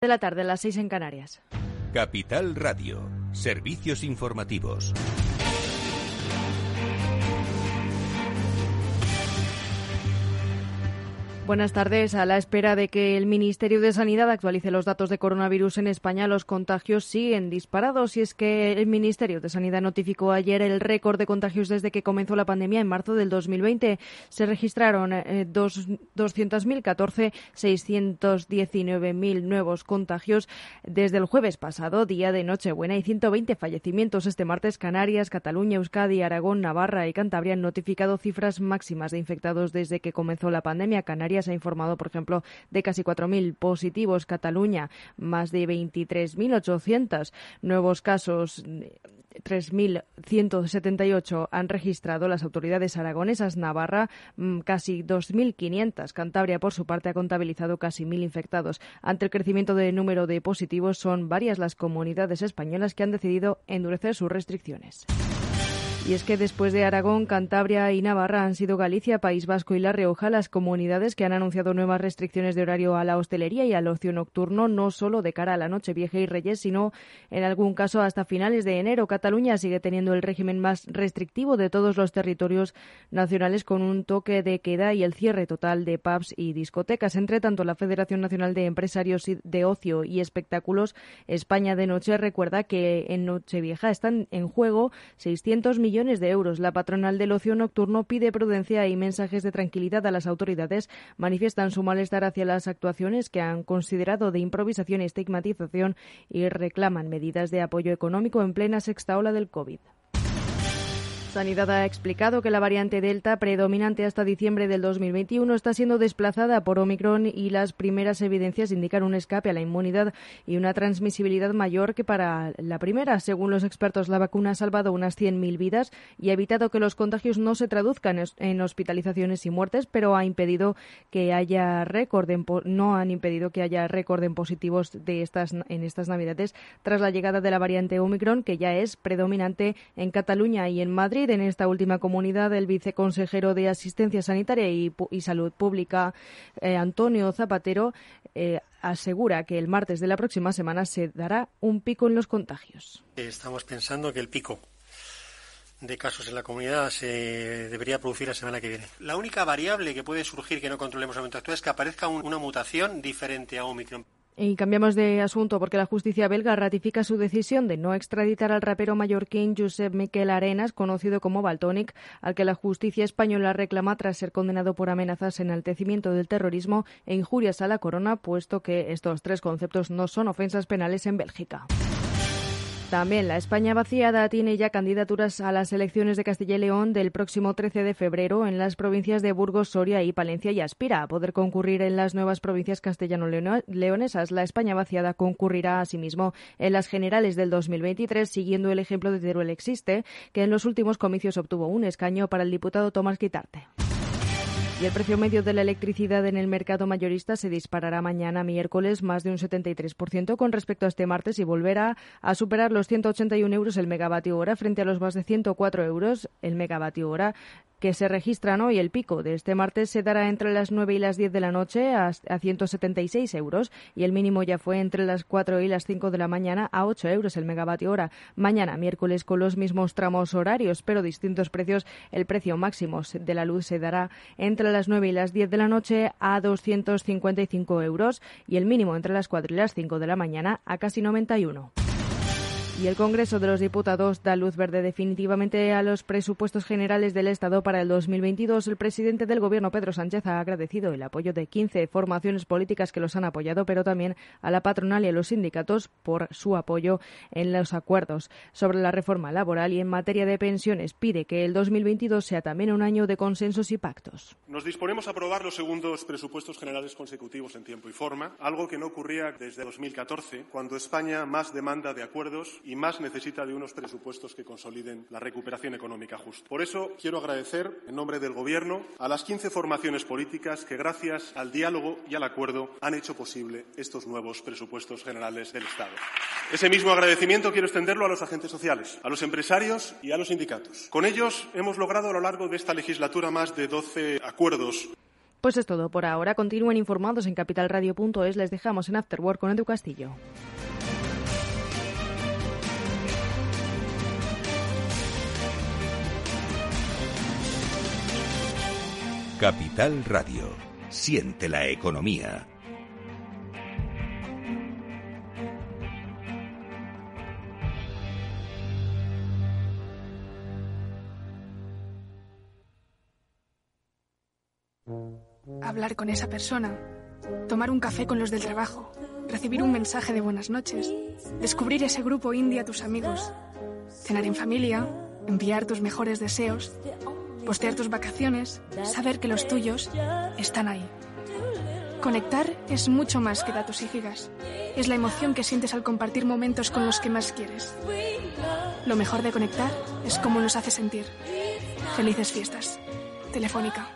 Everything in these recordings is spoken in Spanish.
de la tarde, a las 6 en Canarias. Capital Radio, servicios informativos. Buenas tardes. A la espera de que el Ministerio de Sanidad actualice los datos de coronavirus en España, los contagios siguen disparados. Y es que el Ministerio de Sanidad notificó ayer el récord de contagios desde que comenzó la pandemia en marzo del 2020. Se registraron eh, 200.014, 619.000 nuevos contagios desde el jueves pasado, día de Nochebuena, y 120 fallecimientos. Este martes, Canarias, Cataluña, Euskadi, Aragón, Navarra y Cantabria han notificado cifras máximas de infectados desde que comenzó la pandemia. Canarias se ha informado, por ejemplo, de casi 4.000 positivos. Cataluña, más de 23.800 nuevos casos. 3.178 han registrado las autoridades aragonesas. Navarra, mm, casi 2.500. Cantabria, por su parte, ha contabilizado casi 1.000 infectados. Ante el crecimiento del número de positivos, son varias las comunidades españolas que han decidido endurecer sus restricciones. Y es que después de Aragón, Cantabria y Navarra han sido Galicia, País Vasco y La Rioja las comunidades que han anunciado nuevas restricciones de horario a la hostelería y al ocio nocturno, no solo de cara a la noche vieja y Reyes, sino en algún caso hasta finales de enero. Cataluña sigue teniendo el régimen más restrictivo de todos los territorios nacionales con un toque de queda y el cierre total de pubs y discotecas. Entre tanto, la Federación Nacional de Empresarios de Ocio y Espectáculos España de Noche recuerda que en Nochevieja están en juego 600 millones millones de euros. La patronal del ocio nocturno pide prudencia y mensajes de tranquilidad a las autoridades. Manifiestan su malestar hacia las actuaciones que han considerado de improvisación y estigmatización y reclaman medidas de apoyo económico en plena sexta ola del COVID. Sanidad ha explicado que la variante Delta, predominante hasta diciembre del 2021, está siendo desplazada por Omicron y las primeras evidencias indican un escape a la inmunidad y una transmisibilidad mayor que para la primera. Según los expertos, la vacuna ha salvado unas 100.000 vidas y ha evitado que los contagios no se traduzcan en hospitalizaciones y muertes, pero ha impedido que haya récord en, no han impedido que haya récord en positivos de estas en estas Navidades tras la llegada de la variante Omicron, que ya es predominante en Cataluña y en Madrid en esta última comunidad, el viceconsejero de Asistencia Sanitaria y, Salud Pública, eh, Antonio Zapatero, eh, asegura que el martes de la próxima semana se dará un pico en los contagios. Estamos pensando que el pico de casos en la comunidad se debería producir la semana que viene. La única variable que puede surgir que no controlemos el momento actual es que aparezca una mutación diferente a Omicron. Y cambiamos de asunto porque la justicia belga ratifica su decisión de no extraditar al rapero mallorquín Josep Miquel Arenas, conocido como Baltonic, al que la justicia española reclama tras ser condenado por amenazas, enaltecimiento del terrorismo e injurias a la corona, puesto que estos tres conceptos no son ofensas penales en Bélgica. También la España vaciada tiene ya candidaturas a las elecciones de Castilla y León del próximo 13 de febrero en las provincias de Burgos, Soria y Palencia y aspira a poder concurrir en las nuevas provincias castellano-leonesas. La España vaciada concurrirá asimismo en las generales del 2023 siguiendo el ejemplo de Teruel Existe, que en los últimos comicios obtuvo un escaño para el diputado Tomás Quitarte. Y el precio medio de la electricidad en el mercado mayorista se disparará mañana miércoles más de un 73% con respecto a este martes y volverá a superar los 181 euros el megavatio hora frente a los más de 104 euros el megavatio hora que se registran hoy. El pico de este martes se dará entre las 9 y las 10 de la noche a, 176 euros y el mínimo ya fue entre las 4 y las 5 de la mañana a 8 euros el megavatio hora. Mañana, miércoles, con los mismos tramos horarios, pero distintos precios, el precio máximo de la luz se dará entre las 9 y las 10 de la noche a 255 euros y el mínimo entre las 4 y las 5 de la mañana a casi 91. Y el Congreso de los Diputados da luz verde definitivamente a los presupuestos generales del Estado para el 2022. El presidente del Gobierno, Pedro Sánchez, ha agradecido el apoyo de 15 formaciones políticas que los han apoyado, pero también a la patronal y a los sindicatos por su apoyo en los acuerdos sobre la reforma laboral y en materia de pensiones. Pide que el 2022 sea también un año de consensos y pactos. Nos disponemos a aprobar los segundos presupuestos generales consecutivos en tiempo y forma, algo que no ocurría desde 2014, cuando España más demanda de acuerdos más necesita de unos presupuestos que consoliden la recuperación económica justa. Por eso quiero agradecer, en nombre del Gobierno, a las 15 formaciones políticas que, gracias al diálogo y al acuerdo, han hecho posible estos nuevos presupuestos generales del Estado. Ese mismo agradecimiento quiero extenderlo a los agentes sociales, a los empresarios y a los sindicatos. Con ellos hemos logrado a lo largo de esta legislatura más de 12 acuerdos Pues es todo por ahora. Continúen informados en capitalradio.es. Les dejamos en Afterwork con Edu Castillo. Capital Radio. Siente la economía. Hablar con esa persona, tomar un café con los del trabajo, recibir un mensaje de buenas noches, descubrir ese grupo indie a tus amigos, cenar en familia, enviar tus mejores deseos, postear tus vacaciones, saber que los tuyos están ahí. Conectar es mucho más que datos y gigas. Es la emoción que sientes al compartir momentos con los que más quieres. Lo mejor de conectar es cómo nos hace sentir. Felices fiestas. Telefónica.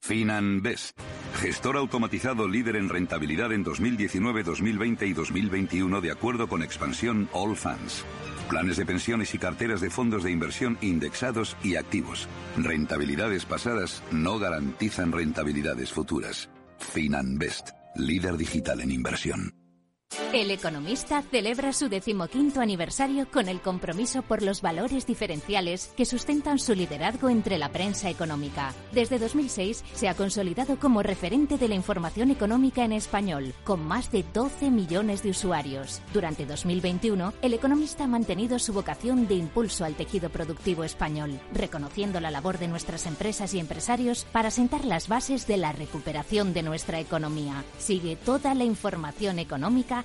FinanBest, gestor automatizado líder en rentabilidad en 2019, 2020 y 2021 de acuerdo con expansión All Funds. Planes de pensiones y carteras de fondos de inversión indexados y activos. Rentabilidades pasadas no garantizan rentabilidades futuras. FinanBest, líder digital en inversión. El Economista celebra su decimoquinto aniversario con el compromiso por los valores diferenciales que sustentan su liderazgo entre la prensa económica. Desde 2006 se ha consolidado como referente de la información económica en español, con más de 12 millones de usuarios. Durante 2021, El Economista ha mantenido su vocación de impulso al tejido productivo español, reconociendo la labor de nuestras empresas y empresarios para sentar las bases de la recuperación de nuestra economía. Sigue toda la información económica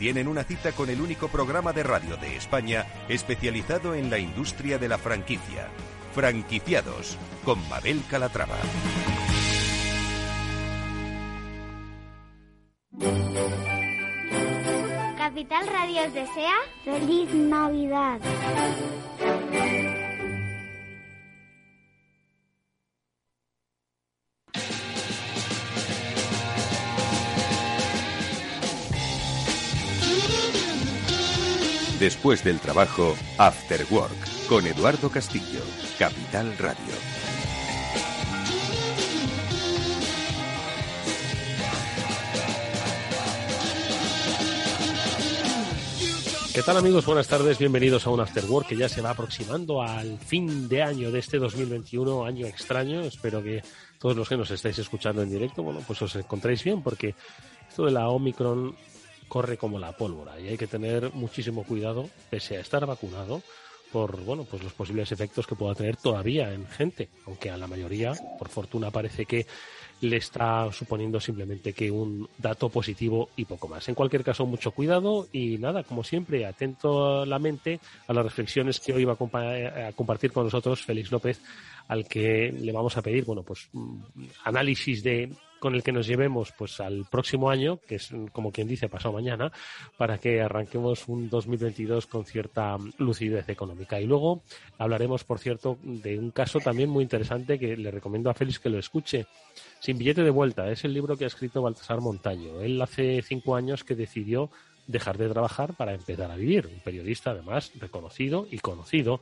tienen una cita con el único programa de radio de España especializado en la industria de la franquicia. Franquiciados con Mabel Calatrava. Capital Radio desea feliz Navidad. Después del trabajo, After Work, con Eduardo Castillo, Capital Radio. ¿Qué tal amigos? Buenas tardes, bienvenidos a un After Work que ya se va aproximando al fin de año de este 2021, año extraño. Espero que todos los que nos estáis escuchando en directo, bueno, pues os encontréis bien porque esto de la Omicron corre como la pólvora y hay que tener muchísimo cuidado, pese a estar vacunado, por bueno, pues los posibles efectos que pueda tener todavía en gente, aunque a la mayoría, por fortuna, parece que le está suponiendo simplemente que un dato positivo y poco más. En cualquier caso, mucho cuidado y nada, como siempre, atento a la mente a las reflexiones que hoy va a, compartir con nosotros Félix López, al que le vamos a pedir, bueno, pues mm, análisis de con el que nos llevemos pues al próximo año, que es como quien dice pasado mañana, para que arranquemos un 2022 con cierta lucidez económica. Y luego hablaremos, por cierto, de un caso también muy interesante que le recomiendo a Félix que lo escuche. Sin billete de vuelta, es el libro que ha escrito Baltasar Montaño. Él hace cinco años que decidió dejar de trabajar para empezar a vivir. Un periodista, además, reconocido y conocido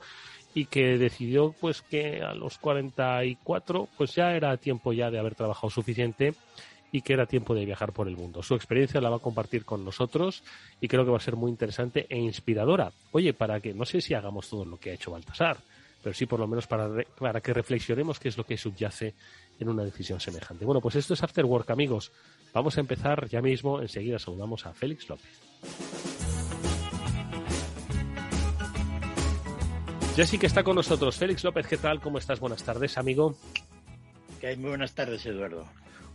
y que decidió pues que a los 44 pues ya era tiempo ya de haber trabajado suficiente y que era tiempo de viajar por el mundo. Su experiencia la va a compartir con nosotros y creo que va a ser muy interesante e inspiradora. Oye, para que no sé si hagamos todo lo que ha hecho Baltasar, pero sí por lo menos para, para que reflexionemos qué es lo que subyace en una decisión semejante. Bueno, pues esto es After Work, amigos. Vamos a empezar ya mismo. Enseguida saludamos a Félix López. Jessy que está con nosotros. Félix López, ¿qué tal? ¿Cómo estás? Buenas tardes, amigo. Que hay muy buenas tardes, Eduardo.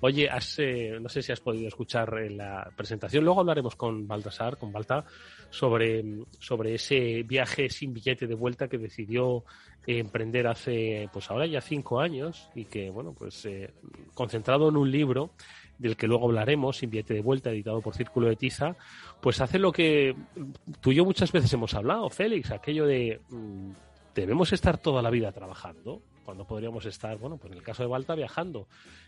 Oye, eh, no sé si has podido escuchar la presentación. Luego hablaremos con Baltasar, con Balta, sobre, sobre ese viaje sin billete de vuelta que decidió emprender hace, pues ahora ya cinco años y que, bueno, pues eh, concentrado en un libro del que luego hablaremos, Sin billete de vuelta, editado por Círculo de Tiza, pues hace lo que tú y yo muchas veces hemos hablado, Félix, aquello de mm, debemos estar toda la vida trabajando cuando podríamos estar, bueno, pues en el caso de Balta viajando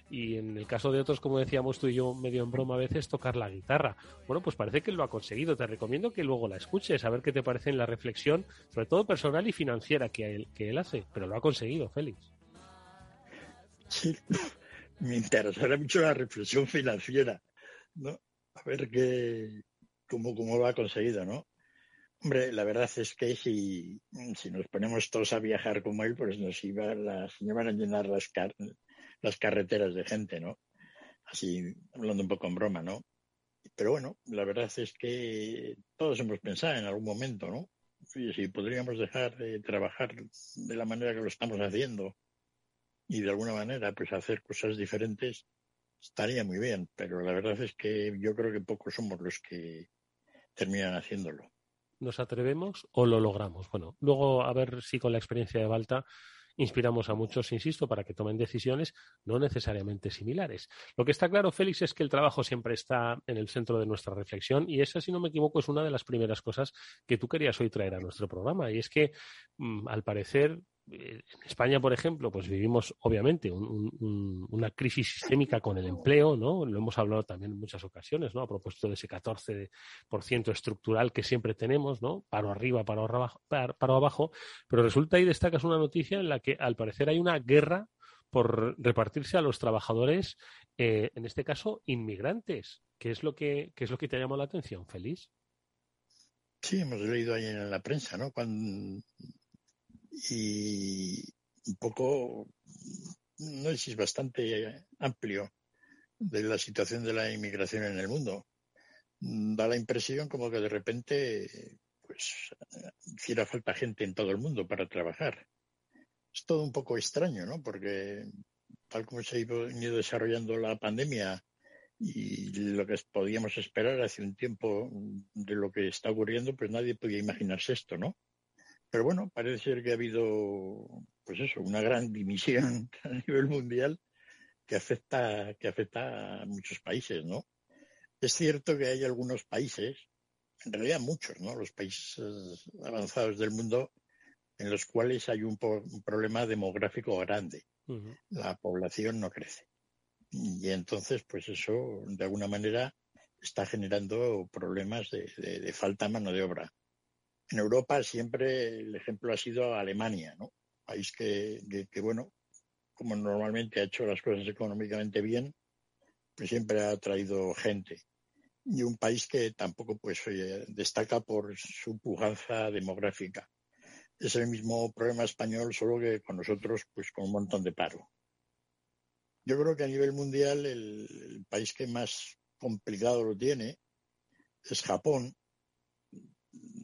y en el caso de otros, como decíamos tú y yo medio en broma a veces, tocar la guitarra. Bueno, pues parece que lo ha conseguido. Te recomiendo que luego la escuches, a ver qué te parece en la reflexión, sobre todo personal y financiera que él, que él hace, pero lo ha conseguido, Félix. Sí, me interesará mucho la reflexión financiera, ¿no? A ver qué, cómo, cómo lo ha conseguido, ¿no? Hombre, la verdad es que si, nos ponemos todos a viajar como él, pues nos, iba las, iban a llenar las, las carreteras de gente, ¿no? Así, hablando un poco en broma, ¿no? Pero bueno, la verdad es que todos hemos pensado en algún momento, ¿no? si podríamos dejar de trabajar de la manera que lo estamos haciendo y de alguna manera pues hacer cosas diferentes, estaría muy bien. Pero la verdad es que yo creo que pocos somos los que terminan haciéndolo nos atrevemos o lo logramos. Bueno, luego a ver si con la experiencia de Balta inspiramos a muchos, insisto, para que tomen decisiones no necesariamente similares. Lo que está claro, Félix, es que el trabajo siempre está en el centro de nuestra reflexión y esa, si no me equivoco, es una de las primeras cosas que tú querías hoy traer a nuestro programa. Y es que, mm, al parecer, en España, por ejemplo, pues vivimos obviamente una crisis sistémica con el empleo, ¿no? Lo hemos hablado también en muchas ocasiones, ¿no? A propósito de ese 14% estructural que siempre tenemos, ¿no? Paro arriba, paro abajo, paro abajo, pero resulta y destacas una noticia en la que al parecer hay una guerra por repartirse a los trabajadores, eh, en este caso inmigrantes. ¿Qué es lo que, qué es lo que te ha llamado la atención, Feliz? Sí, hemos leído ahí en la prensa, ¿no? Y un poco, no sé si es bastante amplio de la situación de la inmigración en el mundo. Da la impresión como que de repente, pues, hiciera falta gente en todo el mundo para trabajar. Es todo un poco extraño, ¿no? Porque tal como se ha ido desarrollando la pandemia y lo que podíamos esperar hace un tiempo de lo que está ocurriendo, pues nadie podía imaginarse esto, ¿no? Pero bueno, parece ser que ha habido, pues eso, una gran dimisión a nivel mundial que afecta, que afecta a muchos países, ¿no? Es cierto que hay algunos países, en realidad muchos, ¿no? Los países avanzados del mundo en los cuales hay un, problema demográfico grande. La población no crece. Y entonces, pues eso, de alguna manera, está generando problemas de falta de mano de obra. En Europa siempre el ejemplo ha sido Alemania, ¿no? País que, bueno, como normalmente ha hecho las cosas económicamente bien, pues siempre ha traído gente. Y un país que tampoco pues destaca por su pujanza demográfica. Es el mismo problema español, solo que con nosotros pues con un montón de paro. Yo creo que a nivel mundial el país que más complicado lo tiene es Japón,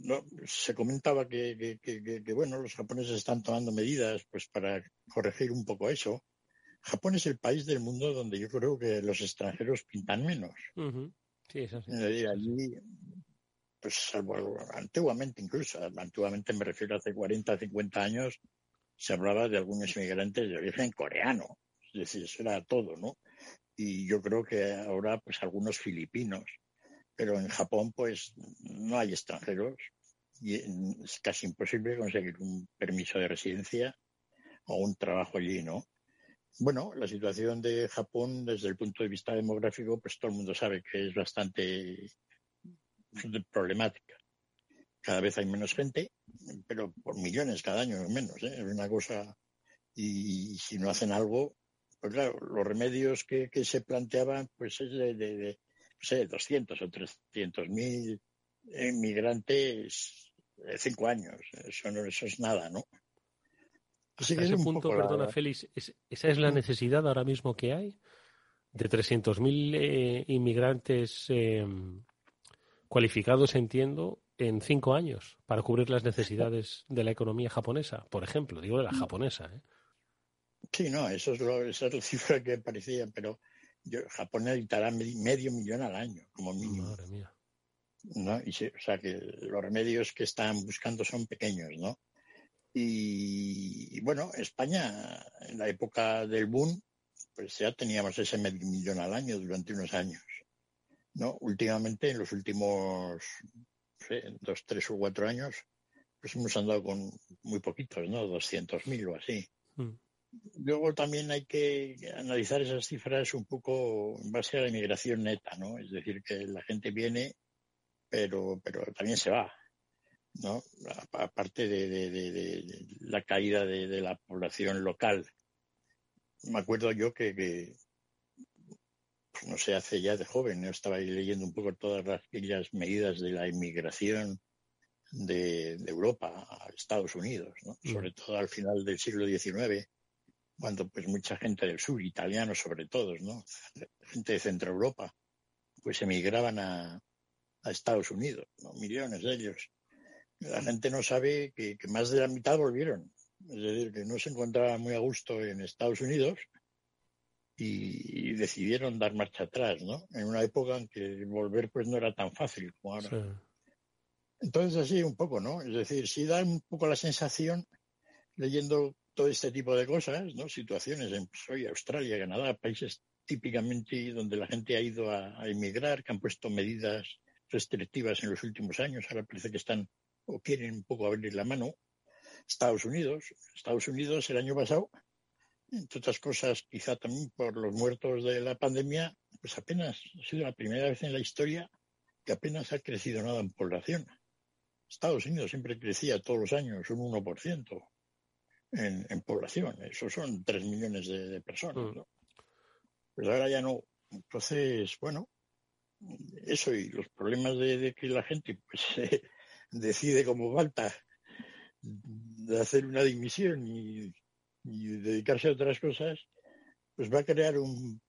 no, se comentaba que, bueno, los japoneses están tomando medidas pues para corregir un poco eso. Japón es el país del mundo donde yo creo que los extranjeros pintan menos. Sí, eso sí. allí, pues salvo antiguamente incluso, antiguamente me refiero a hace 40, 50 años, se hablaba de algunos inmigrantes de origen coreano. Es decir, eso era todo, ¿no? Y yo creo que ahora, pues algunos filipinos pero en Japón pues no hay extranjeros y es casi imposible conseguir un permiso de residencia o un trabajo allí, ¿no? Bueno, la situación de Japón desde el punto de vista demográfico, pues todo el mundo sabe que es bastante problemática. Cada vez hay menos gente, pero por millones cada año menos, ¿eh? Es una cosa. Y si no hacen algo, pues claro, los remedios que, se planteaban, pues es de sé, 200 o 300 mil inmigrantes de cinco años. Eso, no, eso es nada, ¿no? Así que ese punto, perdona, Félix, ¿esa es la necesidad ahora mismo que hay? De 300.000 eh, inmigrantes eh, cualificados, entiendo, en cinco años para cubrir las necesidades de la economía japonesa, por ejemplo, digo de la japonesa. ¿eh? Sí, no, eso es, lo, esa es la cifra que parecía, pero Japón necesitará medio millón al año, como mínimo. Madre mía. ¿no? Y o sea que los remedios que están buscando son pequeños, ¿no? Y, bueno, España, en la época del boom, pues ya teníamos ese medio millón al año durante unos años. ¿no? Últimamente, en los últimos dos, tres o cuatro años, pues hemos andado con muy poquitos, ¿no? 200.000 o así. Mm. Luego también hay que analizar esas cifras un poco en base a la inmigración neta, ¿no? Es decir, que la gente viene, pero, pero también se va, ¿no? Aparte de, la caída de, la población local. Me acuerdo yo que, pues no sé, hace ya de joven, estaba ahí leyendo un poco todas las, aquellas medidas de la inmigración de, Europa a Estados Unidos, ¿no? Mm. sobre todo al final del siglo XIX cuando pues mucha gente del sur, italianos sobre todo, ¿no? Gente de Centro Europa, pues emigraban a, a Estados Unidos, ¿no? Millones de ellos. La gente no sabe que, más de la mitad volvieron. Es decir, que no se encontraban muy a gusto en Estados Unidos y, decidieron dar marcha atrás, ¿no? En una época en que volver pues no era tan fácil como ahora. Entonces así un poco, ¿no? Es decir, sí da un poco la sensación, leyendo todo este tipo de cosas, ¿no? Situaciones en pues, Australia, Canadá, países típicamente donde la gente ha ido a, emigrar, que han puesto medidas restrictivas en los últimos años, ahora parece que están o quieren un poco abrir la mano. Estados Unidos, Estados Unidos el año pasado, entre otras cosas, quizá también por los muertos de la pandemia, pues apenas ha sido la primera vez en la historia que apenas ha crecido nada en población. Estados Unidos siempre crecía todos los años un 1% en, población. Eso son tres millones de, personas. Mm. ¿no? Pues ahora ya no. Entonces, bueno, eso y los problemas de, que la gente pues decide como falta de hacer una dimisión y, dedicarse a otras cosas, pues va a crear un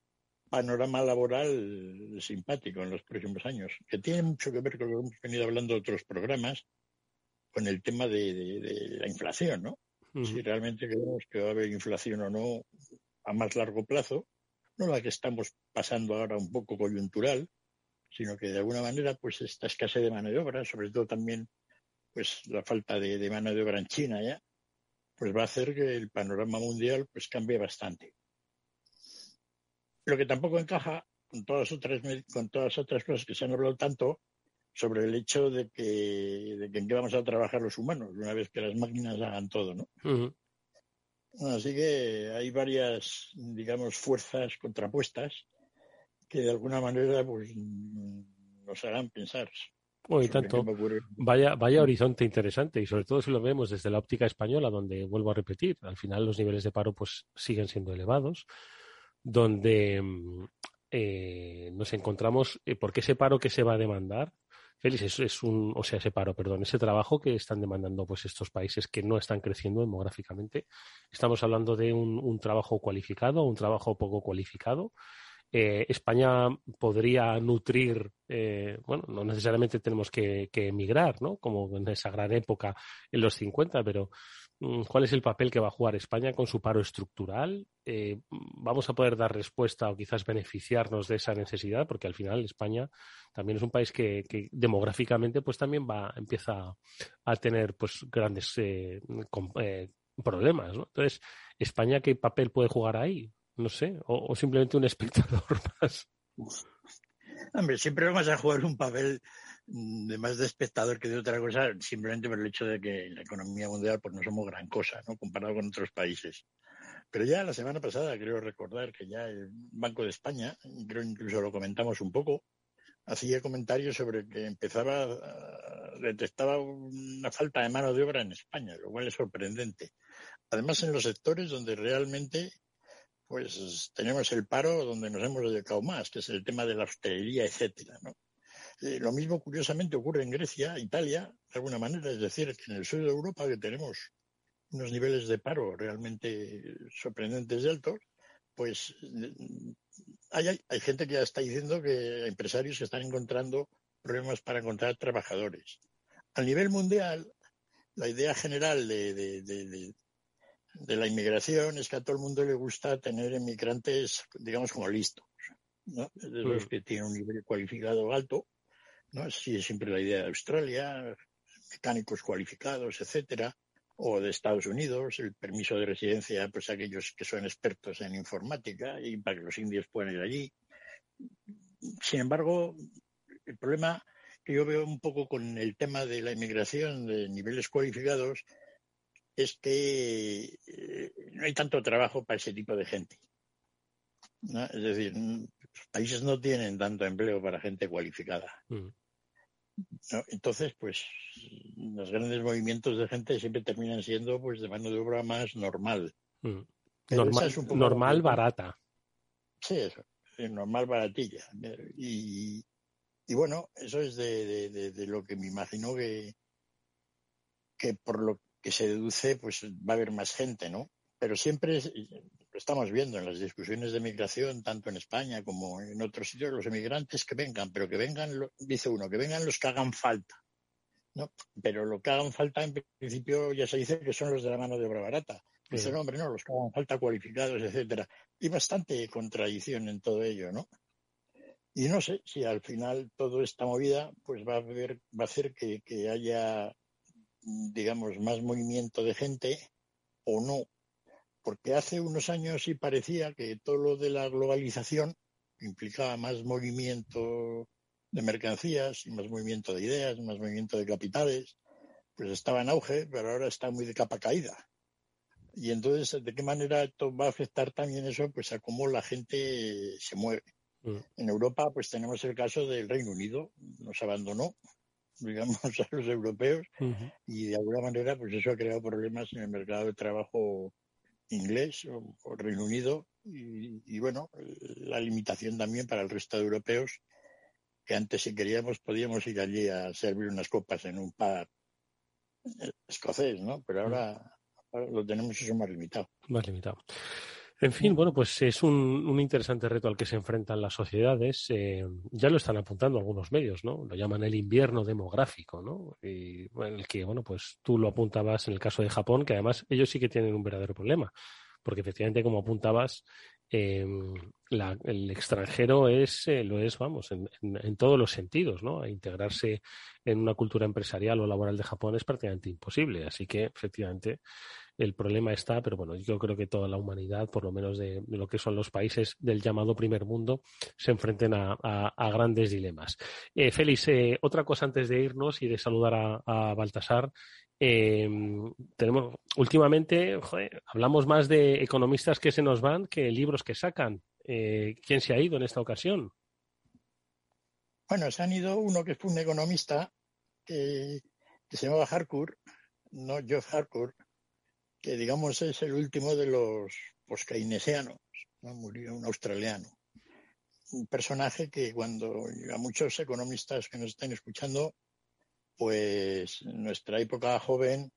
panorama laboral simpático en los próximos años, que tiene mucho que ver con lo que hemos venido hablando de otros programas, con el tema de la inflación, ¿no? Si realmente creemos que va a haber inflación o no a más largo plazo, no la que estamos pasando ahora un poco coyuntural, sino que de alguna manera pues esta escasez de mano de obra, sobre todo también pues la falta de, mano de obra en China ya, pues va a hacer que el panorama mundial pues cambie bastante. Lo que tampoco encaja con todas otras con todas otras cosas que se han hablado tanto sobre el hecho de que, de que en qué vamos a trabajar los humanos una vez que las máquinas hagan todo, ¿no? Así que hay varias, digamos, fuerzas contrapuestas que de alguna manera pues nos harán pensar. y tanto. Vaya, vaya horizonte interesante y sobre todo si lo vemos desde la óptica española, donde vuelvo a repetir, al final los niveles de paro pues siguen siendo elevados, donde mm, eh, nos encontramos, eh, porque ese paro que se va a demandar Félix, es, un, o sea, ese paro, perdón, ese trabajo que están demandando pues estos países que no están creciendo demográficamente. Estamos hablando de un, trabajo cualificado, un trabajo poco cualificado. Eh, España podría nutrir, eh, bueno, no necesariamente tenemos que, que, emigrar, ¿no? Como en esa gran época en los 50, pero cuál es el papel que va a jugar España con su paro estructural. Eh, vamos a poder dar respuesta o quizás beneficiarnos de esa necesidad, porque al final España también es un país que, demográficamente pues también va empieza a tener pues grandes eh, eh, problemas. Entonces, España qué papel puede jugar ahí, no sé, o, simplemente un espectador más. Hombre, siempre vamos a jugar un papel de más de espectador que de otra cosa, simplemente por el hecho de que en la economía mundial pues no somos gran cosa, ¿no? Comparado con otros países. Pero ya la semana pasada creo recordar que ya el Banco de España, creo incluso lo comentamos un poco, hacía comentarios sobre que empezaba, detectaba una falta de mano de obra en España, lo cual es sorprendente. Además, en los sectores donde realmente pues tenemos el paro donde nos hemos dedicado más, que es el tema de la hostelería, etcétera, ¿no? Eh, lo mismo, curiosamente, ocurre en Grecia, Italia, de alguna manera, es decir, que en el sur de Europa, que tenemos unos niveles de paro realmente sorprendentes y altos, pues hay, hay, gente que ya está diciendo que empresarios se están encontrando problemas para encontrar trabajadores. A nivel mundial, la idea general de, de, la inmigración es que a todo el mundo le gusta tener inmigrantes, digamos, como listos, ¿no? de los mm. que tienen un nivel cualificado alto ¿no? Es siempre la idea de Australia, mecánicos cualificados, etcétera, o de Estados Unidos, el permiso de residencia, pues aquellos que son expertos en informática y para que los indios puedan ir allí. Sin embargo, el problema que yo veo un poco con el tema de la inmigración de niveles cualificados es que eh, no hay tanto trabajo para ese tipo de gente. Es decir, los países no tienen tanto empleo para gente cualificada. Mm. Entonces, pues los grandes movimientos de gente siempre terminan siendo pues de mano de obra más normal. Mm. Normal, barata. Sí, eso, normal baratilla. Y, y bueno, eso es de, de, lo que me imagino que, que por lo que se deduce, pues va a haber más gente, ¿no? Pero siempre lo estamos viendo en las discusiones de migración, tanto en España como en otros sitios, los emigrantes que vengan, pero que vengan, dice uno, que vengan los que hagan falta. ¿no? Pero lo que hagan falta, en principio, ya se dice que son los de la mano de obra barata. Dice, no, hombre, no, los que hagan falta cualificados, etcétera. Y bastante contradicción en todo ello, ¿no? Y no sé si al final toda esta movida pues va a, ver, va a hacer que, que haya, digamos, más movimiento de gente o no porque hace unos años sí parecía que todo lo de la globalización implicaba más movimiento de mercancías y más movimiento de ideas, más movimiento de capitales, pues estaba en auge, pero ahora está muy de capa caída. Y entonces, ¿de qué manera esto va a afectar también eso? Pues a cómo la gente se mueve. Mm. En Europa, pues tenemos el caso del Reino Unido, nos abandonó, digamos, a los europeos, y de alguna manera, pues eso ha creado problemas en el mercado de trabajo inglés o, Reino Unido y, bueno, la limitación también para el resto de europeos que antes si queríamos podíamos ir allí a servir unas copas en un pub escocés, ¿no? Pero ahora, lo tenemos eso más limitado. Más limitado. En fin, bueno, pues es un, interesante reto al que se enfrentan las sociedades. Eh, ya lo están apuntando algunos medios, ¿no? Lo llaman el invierno demográfico, ¿no? Y en el que, bueno, pues tú lo apuntabas en el caso de Japón, que además ellos sí que tienen un verdadero problema, porque efectivamente, como apuntabas, em, el extranjero es, eh, lo es, vamos, en, en, todos los sentidos, ¿no? A integrarse en una cultura empresarial o laboral de Japón es prácticamente imposible. Así que, efectivamente, el problema está, pero bueno, yo creo que toda la humanidad, por lo menos de, lo que son los países del llamado primer mundo, se enfrenten a, grandes dilemas. Eh, Félix, eh, otra cosa antes de irnos y de saludar a, Baltasar. Eh, tenemos últimamente hablamos más de economistas que se nos van que libros que sacan. ¿Quién se ha ido en esta ocasión? Bueno, se han ido uno que fue un economista que, se llamaba Harcourt, no Geoff Harcourt, que digamos es el último de los post-keynesianos, murió un australiano. Un personaje que cuando a muchos economistas que nos estén escuchando, pues nuestra época joven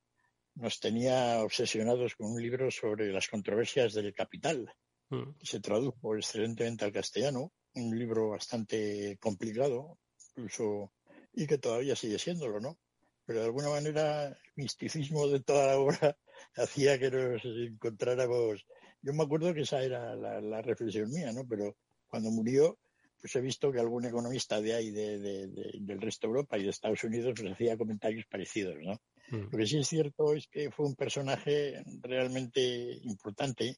nos tenía obsesionados con un libro sobre las controversias del capital, mm. que se tradujo excelentemente al castellano, un libro bastante complicado, incluso, y que todavía sigue siéndolo, ¿no? Pero de alguna manera el misticismo de toda la obra hacía que nos encontráramos. Yo me acuerdo que esa era la, reflexión mía, ¿no? Pero cuando murió, pues he visto que algún economista de ahí, del resto de Europa y de Estados Unidos, pues hacía comentarios parecidos, ¿no? Mm. Lo que sí es cierto es que fue un personaje realmente importante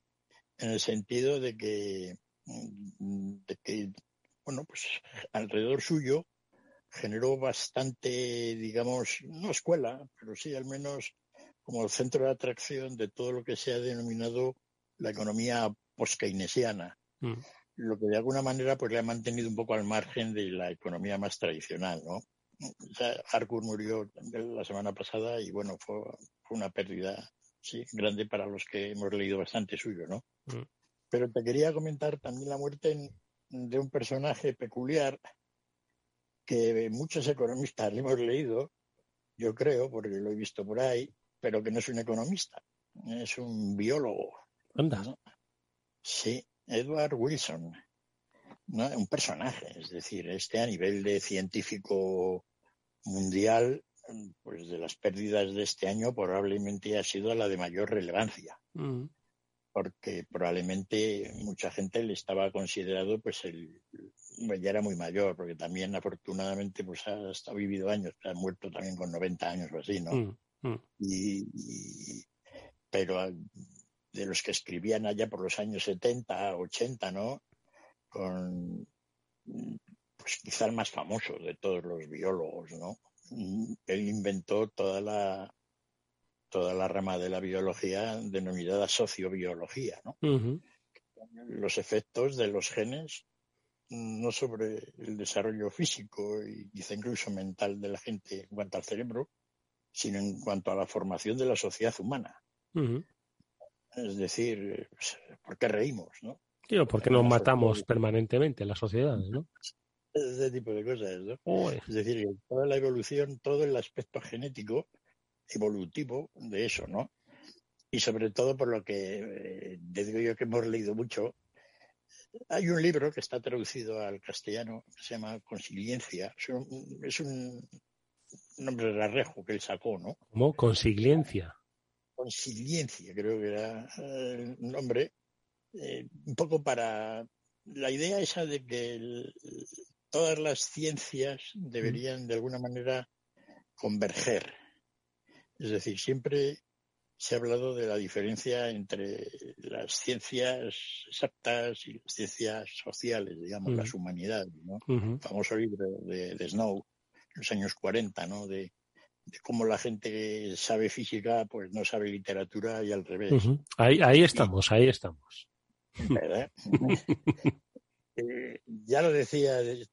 en el sentido de que, de que bueno, pues alrededor suyo generó bastante, digamos, no escuela, pero sí al menos como el centro de atracción de todo lo que se ha denominado la economía post-keynesiana, mm. lo que de alguna manera pues le ha mantenido un poco al margen de la economía más tradicional, ¿no? Harcourt murió la semana pasada y bueno, fue, una pérdida sí, grande para los que hemos leído bastante suyo, ¿no? Mm. Pero te quería comentar también la muerte de un personaje peculiar que muchos economistas le hemos leído, yo creo, porque lo he visto por ahí, pero que no es un economista, es un biólogo. Anda. Sí, Edward Wilson. Un personaje, es decir, este a nivel de científico mundial, pues de las pérdidas de este año probablemente ha sido la de mayor relevancia. Mm. Porque probablemente mucha gente le estaba considerado, pues el, ya era muy mayor, porque también afortunadamente pues ha, vivido años, ha muerto también con 90 años o así, ¿no? Mm Mm. Y, pero de los que escribían allá por los años 70, 80, ¿no? Con, pues quizá el más famoso de todos los biólogos, ¿no? Él inventó toda la toda la rama de la biología denominada sociobiología, ¿no? Los efectos de los genes no sobre el desarrollo físico y quizá incluso mental de la gente en cuanto al cerebro, sino en cuanto a la formación de la sociedad humana. Es decir, ¿por qué reímos? ¿no? ¿por qué nos matamos permanentemente en las sociedades? ¿no? Ese tipo de cosas. ¿no? Es decir, toda la evolución, todo el aspecto genético, evolutivo de eso, ¿no? Y sobre todo por lo que eh, digo yo que hemos leído mucho, hay un libro que está traducido al castellano que se llama Consiliencia. Es un, nombre rarejo que él sacó, ¿no? ¿Cómo? Consiliencia. Consiliencia, creo que era el nombre. Eh, un poco para la idea esa de que todas las ciencias deberían de alguna manera converger. Es decir, siempre se ha hablado de la diferencia entre las ciencias exactas y las ciencias sociales, digamos, las humanidades, ¿no? famoso libro de, Snow, los años 40, ¿no? De, cómo la gente que sabe física, pues no sabe literatura y al revés. ahí, ahí estamos, ahí estamos. ¿Verdad? Eh, ya lo decía el,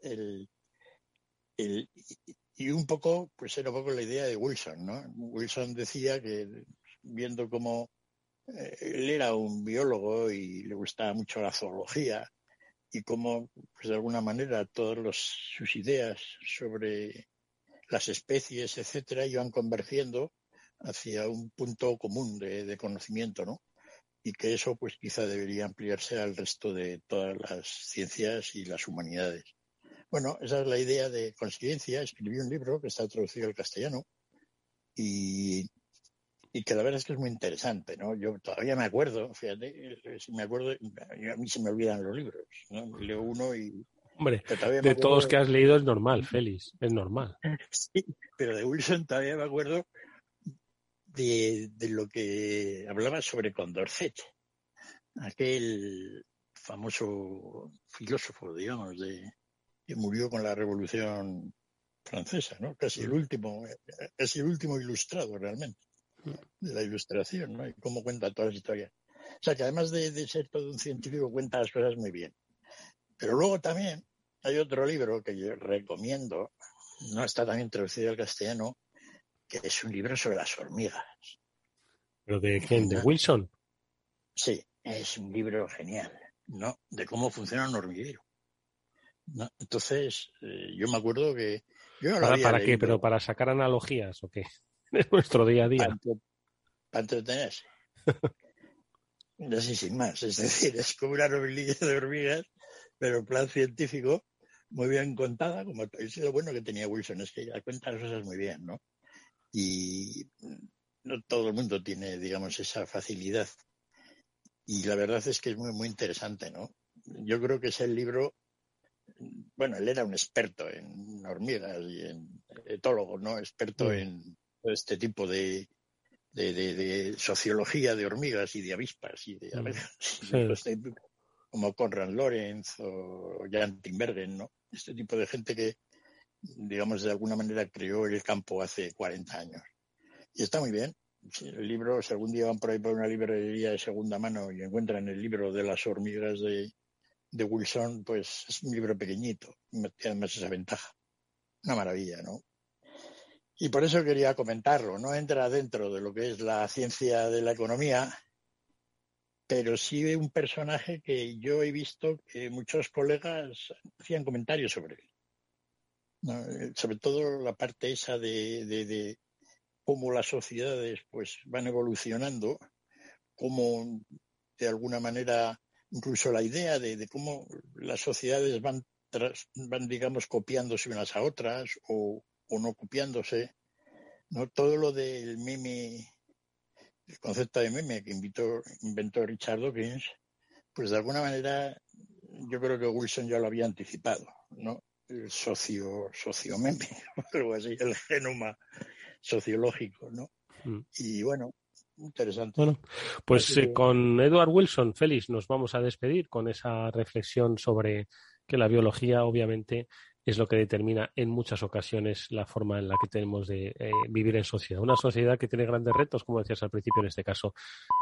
el, y un poco, pues era un poco la idea de Wilson, ¿no? Wilson decía que viendo cómo eh, él era un biólogo y le gustaba mucho la zoología y cómo, pues de alguna manera, todas sus ideas sobre las especies, etcétera, iban convergiendo hacia un punto común de, de conocimiento, ¿no? Y que eso, pues quizá debería ampliarse al resto de todas las ciencias y las humanidades. Bueno, esa es la idea de conciencia. Escribí un libro que está traducido al castellano y, que la verdad es que es muy interesante, ¿no? Yo todavía me acuerdo, fíjate, si me acuerdo, a mí se me olvidan los libros, ¿no? Leo uno y... Hombre, de todos que has leído es normal, Félix, es normal. Sí, pero de Wilson todavía me acuerdo de, de lo que hablaba sobre Condorcet, aquel famoso filósofo, digamos, de, que murió con la Revolución Francesa, ¿no? Casi el mm. último, casi el último ilustrado realmente. De la ilustración, ¿no? Y cómo cuenta toda la historia. O sea que además de, ser todo un científico cuenta las cosas muy bien. Pero luego también hay otro libro que yo recomiendo, no está también traducido al castellano, que es un libro sobre las hormigas. ¿Pero de quién? ¿De Wilson? Sí, es un libro genial, ¿no? De cómo funciona un hormiguero. Entonces, eh, yo me acuerdo que... ¿Para, qué? ¿Pero para sacar analogías o qué? Es nuestro día a día. Para, entretenerse. Así sin más. Es decir, es como una novelilla de hormigas, pero en plan científico, muy bien contada, como es lo bueno que tenía Wilson, es que cuenta las cosas muy bien, ¿no? Y no todo el mundo tiene, digamos, esa facilidad. Y la verdad es que es muy, muy interesante, ¿no? Yo creo que es el libro bueno, él era un experto en hormigas y en etólogo, ¿no? Experto mm. en este tipo de, de, sociología de hormigas y de avispas y de mm. abejas, como Conrad Lorenz o Jan Timbergen, ¿no? Este tipo de gente que, digamos, de alguna manera creó el campo hace 40 años. Y está muy bien. el libro, si algún día van por ahí por una librería de segunda mano y encuentran el libro de las hormigas de, de Wilson, pues es un libro pequeñito, y además esa ventaja. Una maravilla, ¿no? Y por eso quería comentarlo. No entra dentro de lo que es la ciencia de la economía, pero sí un personaje que yo he visto que muchos colegas hacían comentarios sobre él. Sobre todo la parte esa de, de, de, cómo las sociedades pues van evolucionando, cómo de alguna manera incluso la idea de, cómo las sociedades van, van, digamos, copiándose unas a otras o, no copiándose, ¿no? Todo lo del meme, el concepto de meme que invitó, inventó Richard Dawkins, pues de alguna manera yo creo que Wilson ya lo había anticipado, ¿no? El socio, socio meme, algo así, el genoma sociológico, ¿no? Mm. Y bueno, interesante. Bueno, pues eh, con Edward Wilson, Félix, nos vamos a despedir con esa reflexión sobre que la biología, obviamente, es lo que determina en muchas ocasiones la forma en la que tenemos de eh, vivir en sociedad. Una sociedad que tiene grandes retos, como decías al principio, en este caso,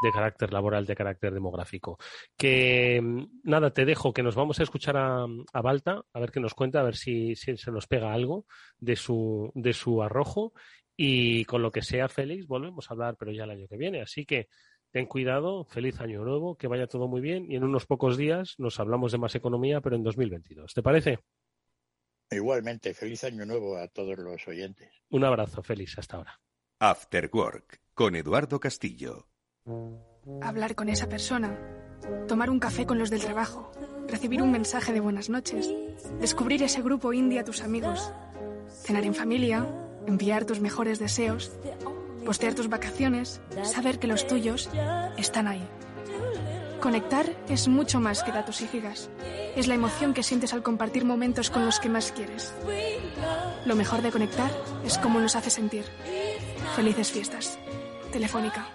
de carácter laboral, de carácter demográfico. Que mm, nada, te dejo que nos vamos a escuchar a, a Balta, a ver qué nos cuenta, a ver si, si, se nos pega algo de su, de su arrojo. Y con lo que sea Félix, volvemos a hablar, pero ya el año que viene. Así que ten cuidado, feliz año nuevo, que vaya todo muy bien y en unos pocos días nos hablamos de más economía, pero en 2022. ¿Te parece? Igualmente, feliz año nuevo a todos los oyentes. Un abrazo, feliz, hasta ahora. After Work, con Eduardo Castillo. Hablar con esa persona, tomar un café con los del trabajo, recibir un mensaje de buenas noches, descubrir ese grupo indie a tus amigos, cenar en familia, enviar tus mejores deseos, postear tus vacaciones, saber que los tuyos están ahí. Conectar es mucho más que datos y gigas. Es la emoción que sientes al compartir momentos con los que más quieres. Lo mejor de conectar es cómo nos hace sentir. Felices fiestas. Telefónica.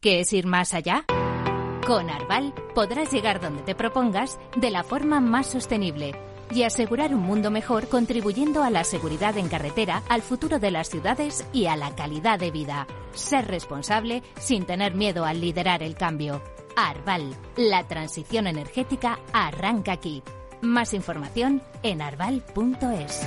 ¿Qué es ir más allá? Con Arval podrás llegar donde te propongas de la forma más sostenible y asegurar un mundo mejor contribuyendo a la seguridad en carretera, al futuro de las ciudades y a la calidad de vida. Ser responsable sin tener miedo al liderar el cambio. Arval, la transición energética arranca aquí. Más información en arval.es.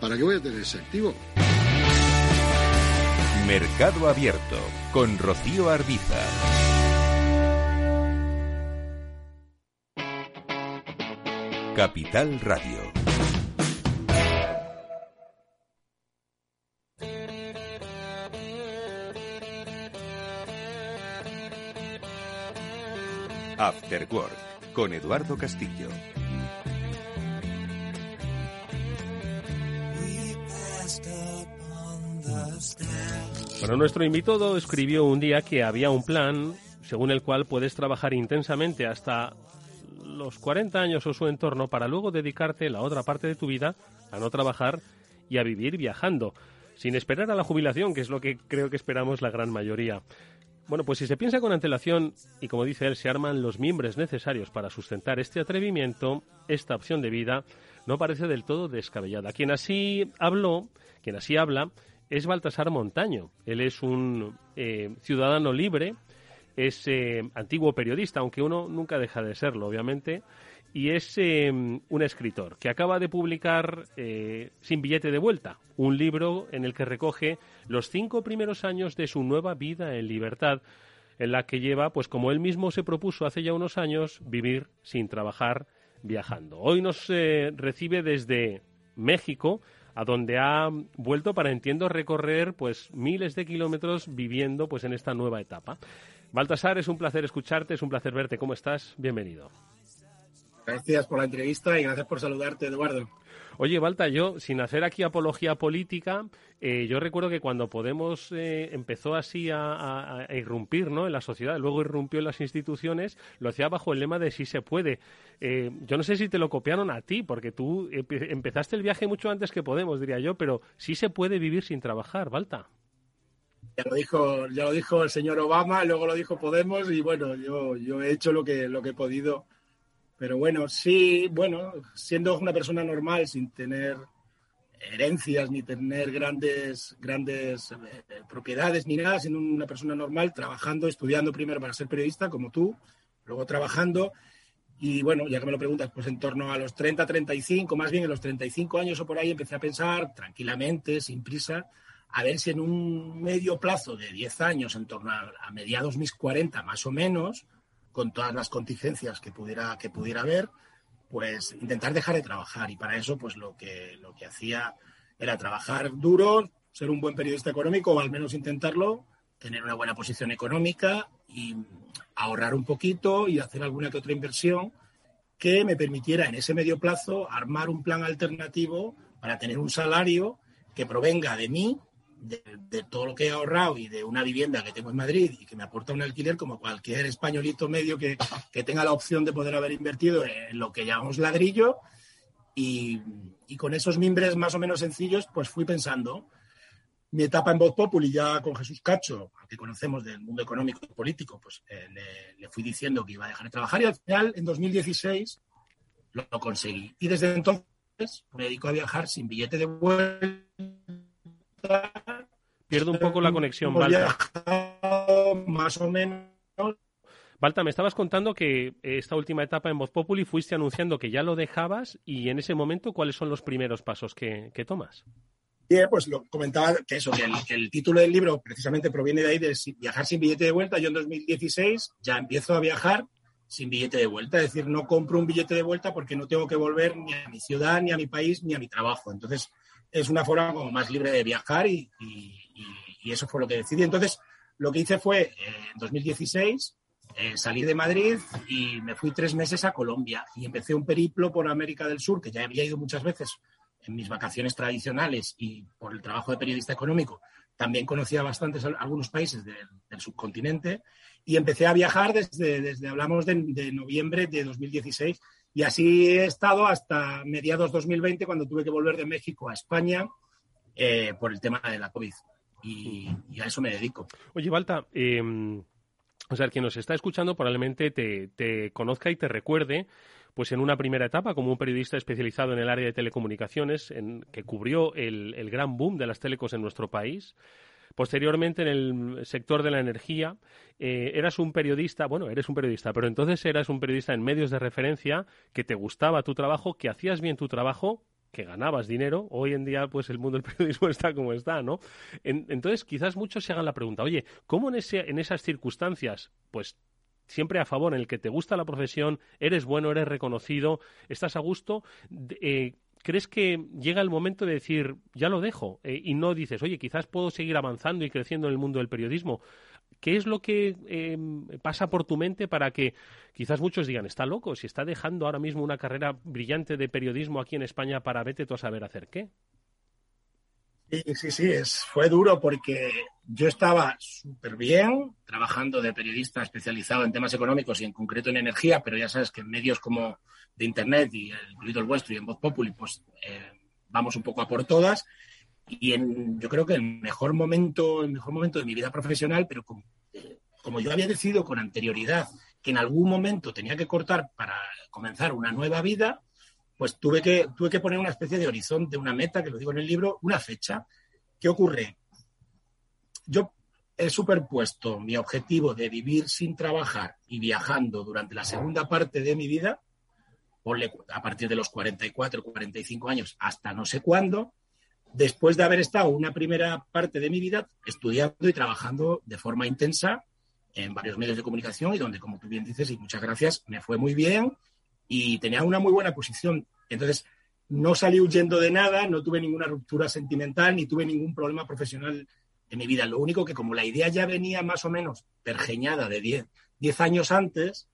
¿Para qué voy a tener ese activo? Mercado Abierto con Rocío Arbiza. Capital Radio. After Work con Eduardo Castillo. Bueno, nuestro invitado escribió un día que había un plan según el cual puedes trabajar intensamente hasta los 40 años o su entorno para luego dedicarte la otra parte de tu vida a no trabajar y a vivir viajando, sin esperar a la jubilación, que es lo que creo que esperamos la gran mayoría. Bueno, pues si se piensa con antelación y como dice él, se arman los miembros necesarios para sustentar este atrevimiento, esta opción de vida no parece del todo descabellada. Quien así habló, quien así habla, es Baltasar Montaño. Él es un eh, ciudadano libre, es eh, antiguo periodista, aunque uno nunca deja de serlo, obviamente, y es eh, un escritor que acaba de publicar Sin billete de vuelta, un libro en el que recoge los cinco primeros años de su nueva vida en libertad, en la que lleva, pues como él mismo se propuso hace ya unos años, vivir sin trabajar viajando. Hoy nos recibe desde México, a donde ha vuelto para, entiendo, recorrer pues miles de kilómetros viviendo pues en esta nueva etapa. Baltasar, es un placer escucharte, es un placer verte. ¿Cómo estás? Bienvenido. Gracias por la entrevista y gracias por saludarte, Eduardo. Oye, Balta, yo, sin hacer aquí apología política, eh, yo recuerdo que cuando Podemos eh, empezó así a, irrumpir ¿no? en la sociedad, luego irrumpió en las instituciones, lo hacía bajo el lema de si se puede. Eh, yo no sé si te lo copiaron a ti, porque tú empezaste el viaje mucho antes que Podemos, diría yo, pero sí se puede vivir sin trabajar, Balta. Ya lo dijo, ya lo dijo el señor Obama, luego lo dijo Podemos y bueno, yo, yo he hecho lo que, lo que he podido pero bueno, sí, bueno, siendo una persona normal, sin tener herencias ni tener grandes, grandes eh, propiedades ni nada, siendo una persona normal, trabajando, estudiando primero para ser periodista, como tú, luego trabajando. Y bueno, ya que me lo preguntas, pues en torno a los 30, 35, más bien en los 35 años o por ahí, empecé a pensar tranquilamente, sin prisa, a ver si en un medio plazo de 10 años, en torno a, a mediados mis 40 más o menos, con todas las contingencias que pudiera, que pudiera haber, pues intentar dejar de trabajar. Y para eso, pues lo que, lo que hacía era trabajar duro, ser un buen periodista económico, o al menos intentarlo, tener una buena posición económica y ahorrar un poquito y hacer alguna que otra inversión que me permitiera en ese medio plazo armar un plan alternativo para tener un salario que provenga de mí de, todo lo que he ahorrado y de una vivienda que tengo en Madrid y que me aporta un alquiler como cualquier españolito medio que, tenga la opción de poder haber invertido en lo que llamamos ladrillo. Y, con esos mimbres más o menos sencillos, pues fui pensando. Mi etapa en Voz Populi, ya con Jesús Cacho, que conocemos del mundo económico y político, pues eh, le, fui diciendo que iba a dejar de trabajar y al final, en 2016, lo, lo conseguí. Y desde entonces me dedico a viajar sin billete de vuelta Pierdo un poco la conexión, Balta. Más o menos. Balta, me estabas contando que esta última etapa en Voz Populi fuiste anunciando que ya lo dejabas y en ese momento, ¿cuáles son los primeros pasos que, tomas? Bien, pues lo comentaba que eso, que el, título del libro precisamente proviene de ahí, de viajar sin billete de vuelta. Yo en 2016 ya empiezo a viajar sin billete de vuelta, es decir, no compro un billete de vuelta porque no tengo que volver ni a mi ciudad, ni a mi país, ni a mi trabajo. Entonces, es una forma como más libre de viajar y, eso fue lo que decidí. Entonces, lo que hice fue, en 2016, eh, salir de Madrid y me fui tres meses a Colombia y empecé un periplo por América del Sur, que ya había ido muchas veces en mis vacaciones tradicionales y por el trabajo de periodista económico. También conocía bastantes algunos países del, subcontinente y empecé a viajar desde, desde hablamos de noviembre de 2016 y así he estado hasta mediados 2020, cuando tuve que volver de México a España eh, por el tema de la COVID. Y, a eso me dedico. Oye, Balta, em, o sea, quien nos está escuchando probablemente te, conozca y te recuerde pues en una primera etapa como un periodista especializado en el área de telecomunicaciones, en, que cubrió el, el gran boom de las telecos en nuestro país. Posteriormente, en el sector de la energía, eh, eras un periodista, bueno, eres un periodista, pero entonces eras un periodista en medios de referencia, que te gustaba tu trabajo, que hacías bien tu trabajo, que ganabas dinero. Hoy en día, pues el mundo del periodismo está como está, ¿no? entonces, quizás muchos se hagan la pregunta, oye, ¿cómo en, ese, en esas circunstancias, pues siempre a favor, en el que te gusta la profesión, eres bueno, eres reconocido, estás a gusto, eh, ¿crees que llega el momento de decir, ya lo dejo? Eh, y no dices, oye, quizás puedo seguir avanzando y creciendo en el mundo del periodismo. ¿Qué es lo que em, pasa por tu mente para que quizás muchos digan, está loco, si está dejando ahora mismo una carrera brillante de periodismo aquí en España para vete tú a saber hacer qué? Sí, sí, sí, es, fue duro porque yo estaba súper bien trabajando de periodista especializado en temas económicos y en concreto en energía, pero ya sabes que en medios como de Internet y incluido el vuestro y en Voz Populi, pues eh, vamos un poco a por todas. Y en, yo creo que el mejor momento, el mejor momento de mi vida profesional, pero como, como yo había decidido con anterioridad que en algún momento tenía que cortar para comenzar una nueva vida, pues tuve que, tuve que poner una especie de horizonte, una meta, que lo digo en el libro, una fecha. ¿Qué ocurre? Yo he superpuesto mi objetivo de vivir sin trabajar y viajando durante la segunda parte de mi vida, a partir de los 44, 45 años hasta no sé cuándo, después de haber estado una primera parte de mi vida estudiando y trabajando de forma intensa en varios medios de comunicación y donde, como tú bien dices, y muchas gracias, me fue muy bien y tenía una muy buena posición. Entonces, no salí huyendo de nada, no tuve ninguna ruptura sentimental ni tuve ningún problema profesional en mi vida. Lo único que como la idea ya venía más o menos pergeñada de 10 años antes,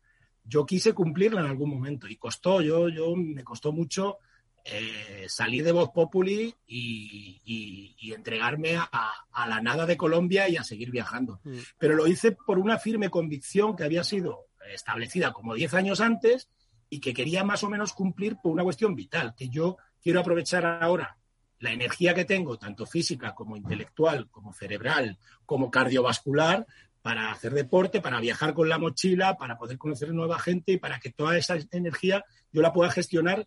yo quise cumplirla en algún momento y costó, yo, yo me costó mucho eh, salir de Voz Populi y, entregarme a, la nada de Colombia y a seguir viajando. Mm. Pero lo hice por una firme convicción que había sido establecida como 10 años antes y que quería más o menos cumplir por una cuestión vital, que yo quiero aprovechar ahora la energía que tengo, tanto física como intelectual, como cerebral, como cardiovascular, para hacer deporte, para viajar con la mochila, para poder conocer nueva gente y para que toda esa energía yo la pueda gestionar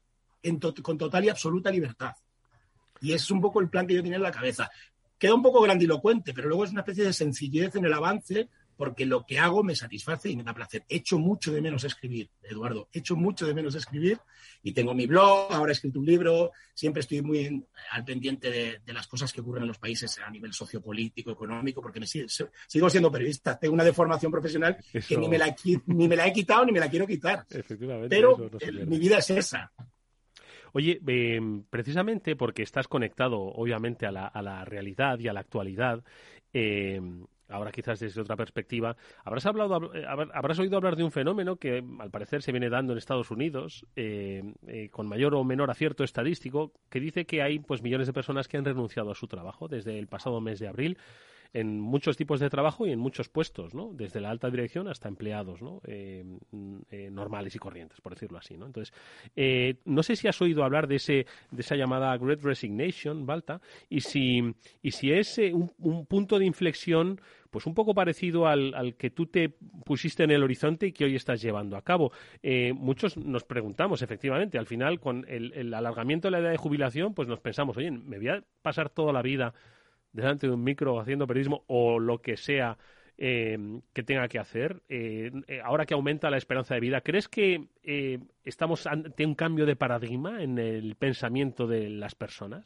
con total y absoluta libertad. Y es un poco el plan que yo tenía en la cabeza. Queda un poco grandilocuente, pero luego es una especie de sencillez en el avance porque lo que hago me satisface y me da placer. Echo mucho de menos escribir, Eduardo, echo mucho de menos escribir y tengo mi blog, ahora he escrito un libro, siempre estoy muy al pendiente de, las cosas que ocurren en los países a nivel sociopolítico, económico, porque me sigo, siendo periodista, tengo una deformación profesional que ni me, la, ni me la he quitado ni me la quiero quitar. Pero mi vida es esa. Oye, em, precisamente porque estás conectado, obviamente, a la, a la realidad y a la actualidad, eh, ahora quizás desde otra perspectiva, habrás, hablado, eh, habrás oído hablar de un fenómeno que al parecer se viene dando en Estados Unidos, eh, eh, con mayor o menor acierto estadístico, que dice que hay pues millones de personas que han renunciado a su trabajo desde el pasado mes de abril en muchos tipos de trabajo y en muchos puestos, ¿no? Desde la alta dirección hasta empleados. Eh, eh, normales y corrientes, por decirlo así, ¿no? Entonces, eh, no sé si has oído hablar de ese de esa llamada Great Resignation, Balta, y si y si es un, un punto de inflexión pues un poco parecido al, al, que tú te pusiste en el horizonte y que hoy estás llevando a cabo. muchos nos preguntamos, efectivamente, al final, con el, el, alargamiento de la edad de jubilación, pues nos pensamos, oye, me voy a pasar toda la vida delante de un micro haciendo periodismo o lo que sea eh, que tenga que hacer, eh, eh, ahora que aumenta la esperanza de vida, ¿crees que estamos ante un cambio de paradigma en el pensamiento de las personas?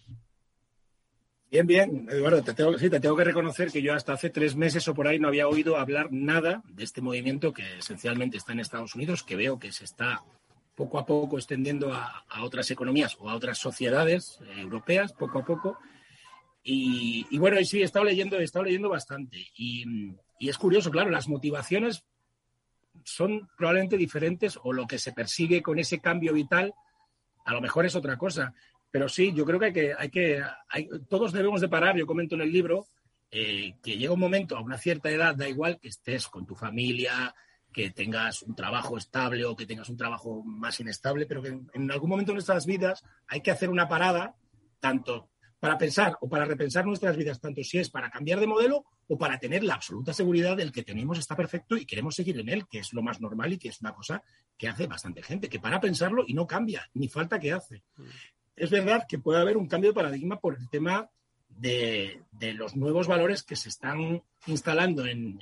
Bien, bien, Eduardo, te tengo, sí, te tengo que reconocer que yo hasta hace tres meses o por ahí no había oído hablar nada de este movimiento que esencialmente está en Estados Unidos, que veo que se está poco a poco extendiendo a, a otras economías o a otras sociedades europeas, poco a poco, y, bueno, sí, he estado leyendo, he estado leyendo bastante. Y, es curioso, claro, las motivaciones son probablemente diferentes o lo que se persigue con ese cambio vital a lo mejor es otra cosa. Pero sí, yo creo que hay que, hay que todos debemos de parar, yo comento en el libro, eh, que llega un momento a una cierta edad, da igual que estés con tu familia, que tengas un trabajo estable o que tengas un trabajo más inestable, pero que en, en algún momento de nuestras vidas hay que hacer una parada, tanto para pensar o para repensar nuestras vidas, tanto si es para cambiar de modelo o para tener la absoluta seguridad del que tenemos está perfecto y queremos seguir en él, que es lo más normal y que es una cosa que hace bastante gente, que para pensarlo y no cambia, ni falta que hace. Es verdad que puede haber un cambio de paradigma por el tema de, los nuevos valores que se están instalando en,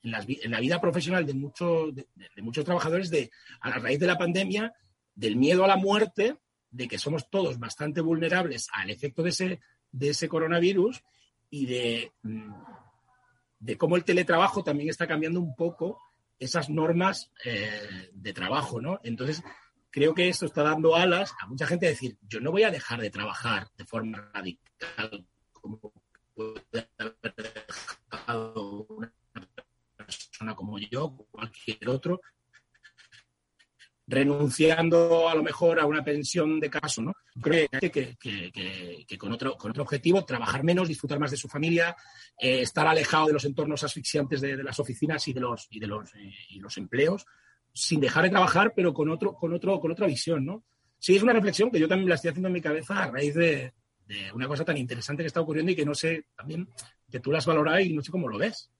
la vida profesional de, de muchos trabajadores de, a raíz de la pandemia, del miedo a la muerte de que somos todos bastante vulnerables al efecto de ese, de ese coronavirus y de, mm, de cómo el teletrabajo también está cambiando un poco esas normas eh, de trabajo, ¿no? Entonces, creo que esto está dando alas a mucha gente a decir, yo no voy a dejar de trabajar de forma radical como puede haber dejado una persona como yo cualquier otro, renunciando a lo mejor a una pensión de caso, ¿no? Creo que, que, con, otro, con otro objetivo, trabajar menos, disfrutar más de su familia, eh, estar alejado de los entornos asfixiantes de, las oficinas y de los, y de los, eh, y los empleos, sin dejar de trabajar, pero con, otro, con, otro, con otra visión, ¿no? Sí, es una reflexión que yo también la estoy haciendo en mi cabeza a raíz de, una cosa tan interesante que está ocurriendo y que no sé, también, que tú las valoras y no sé cómo lo ves.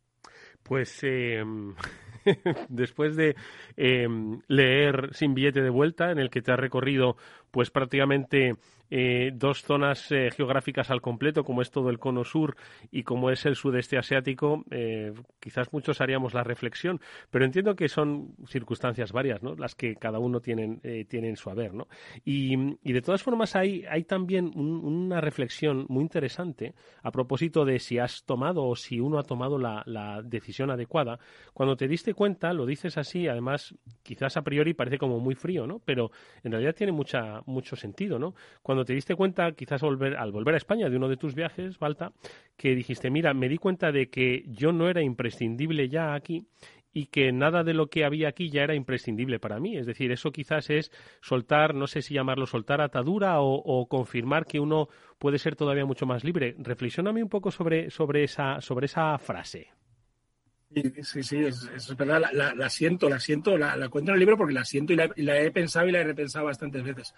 Pues em, después de em, leer Sin billete de vuelta, en el que te has recorrido pues prácticamente eh, dos zonas eh, geográficas al completo, como es todo el cono sur y como es el sudeste asiático, eh, quizás muchos haríamos la reflexión, pero entiendo que son circunstancias varias, ¿no? Las que cada uno tienen, tienen su haber, ¿no? Y, de todas formas hay, hay también una reflexión muy interesante a propósito de si has tomado o si uno ha tomado la, la decisión adecuada. Cuando te diste cuenta, lo dices así, además quizás a priori parece como muy frío, ¿no? Pero en realidad tiene mucha, mucho sentido, ¿no? Cuando te diste cuenta, quizás volver, al volver a España de uno de tus viajes, Balta, que dijiste, mira, me di cuenta de que yo no era imprescindible ya aquí y que nada de lo que había aquí ya era imprescindible para mí. Es decir, eso quizás es soltar, no sé si llamarlo soltar atadura o, confirmar que uno puede ser todavía mucho más libre. Reflexióname un poco sobre, sobre, esa, sobre esa frase. Sí, sí, es, verdad, la, siento, la siento, la, cuento en el libro porque la siento y la, he pensado y la he repensado bastantes veces.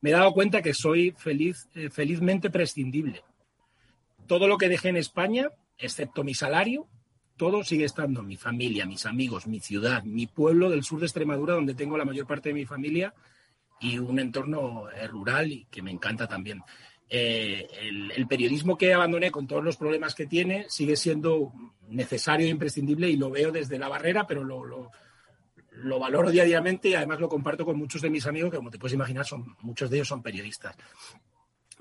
Me he dado cuenta que soy feliz, eh, felizmente prescindible. Todo lo que dejé en España, excepto mi salario, todo sigue estando, mi familia, mis amigos, mi ciudad, mi pueblo del sur de Extremadura, donde tengo la mayor parte de mi familia, y un entorno eh, rural y que me encanta también. Eh, el, periodismo que abandoné con todos los problemas que tiene sigue siendo necesario e imprescindible y lo veo desde la barrera, pero lo, lo, valoro diariamente y además lo comparto con muchos de mis amigos que, como te puedes imaginar, son, muchos de ellos son periodistas.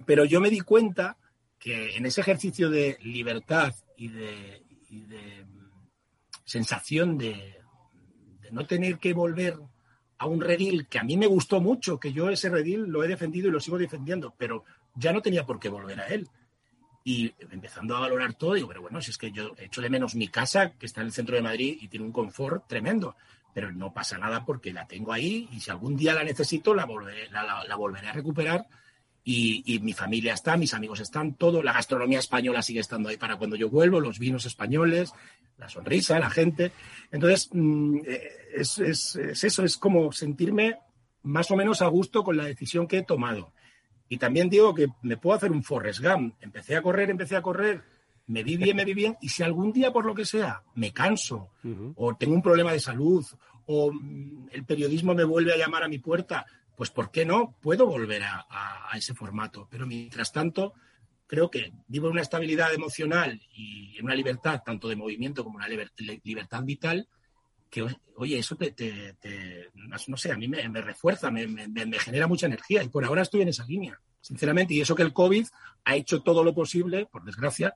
Pero yo me di cuenta que en ese ejercicio de libertad y de, sensación de, de no tener que volver a un redil que a mí me gustó mucho, que yo ese redil lo he defendido y lo sigo defendiendo, pero ya no tenía por qué volver a él. Y empezando a valorar todo, digo, pero bueno, si es que yo echo de menos mi casa, que está en el centro de Madrid y tiene un confort tremendo, pero no pasa nada porque la tengo ahí y si algún día la necesito, la volveré, la, volveré a recuperar. Y, y, mi familia está, mis amigos están, todo, la gastronomía española sigue estando ahí para cuando yo vuelvo, los vinos españoles, la sonrisa, la gente. Entonces, mm, eh, es, es, es, eso, es como sentirme más o menos a gusto con la decisión que he tomado. Y también digo que me puedo hacer un Forrest Gump. Empecé a correr, empecé a correr, me vi bien, me vi bien, y si algún día, por lo que sea, me canso, o tengo un problema de salud, o mm, el periodismo me vuelve a llamar a mi puerta, pues ¿por qué no? Puedo volver a, a ese formato. Pero mientras tanto, creo que vivo en una estabilidad emocional y en una libertad, tanto de movimiento como una libertad vital, que, oye, eso te, no sé, a mí me, refuerza, me, genera mucha energía y por ahora estoy en esa línea, sinceramente. Y eso que el COVID ha hecho todo lo posible, por desgracia,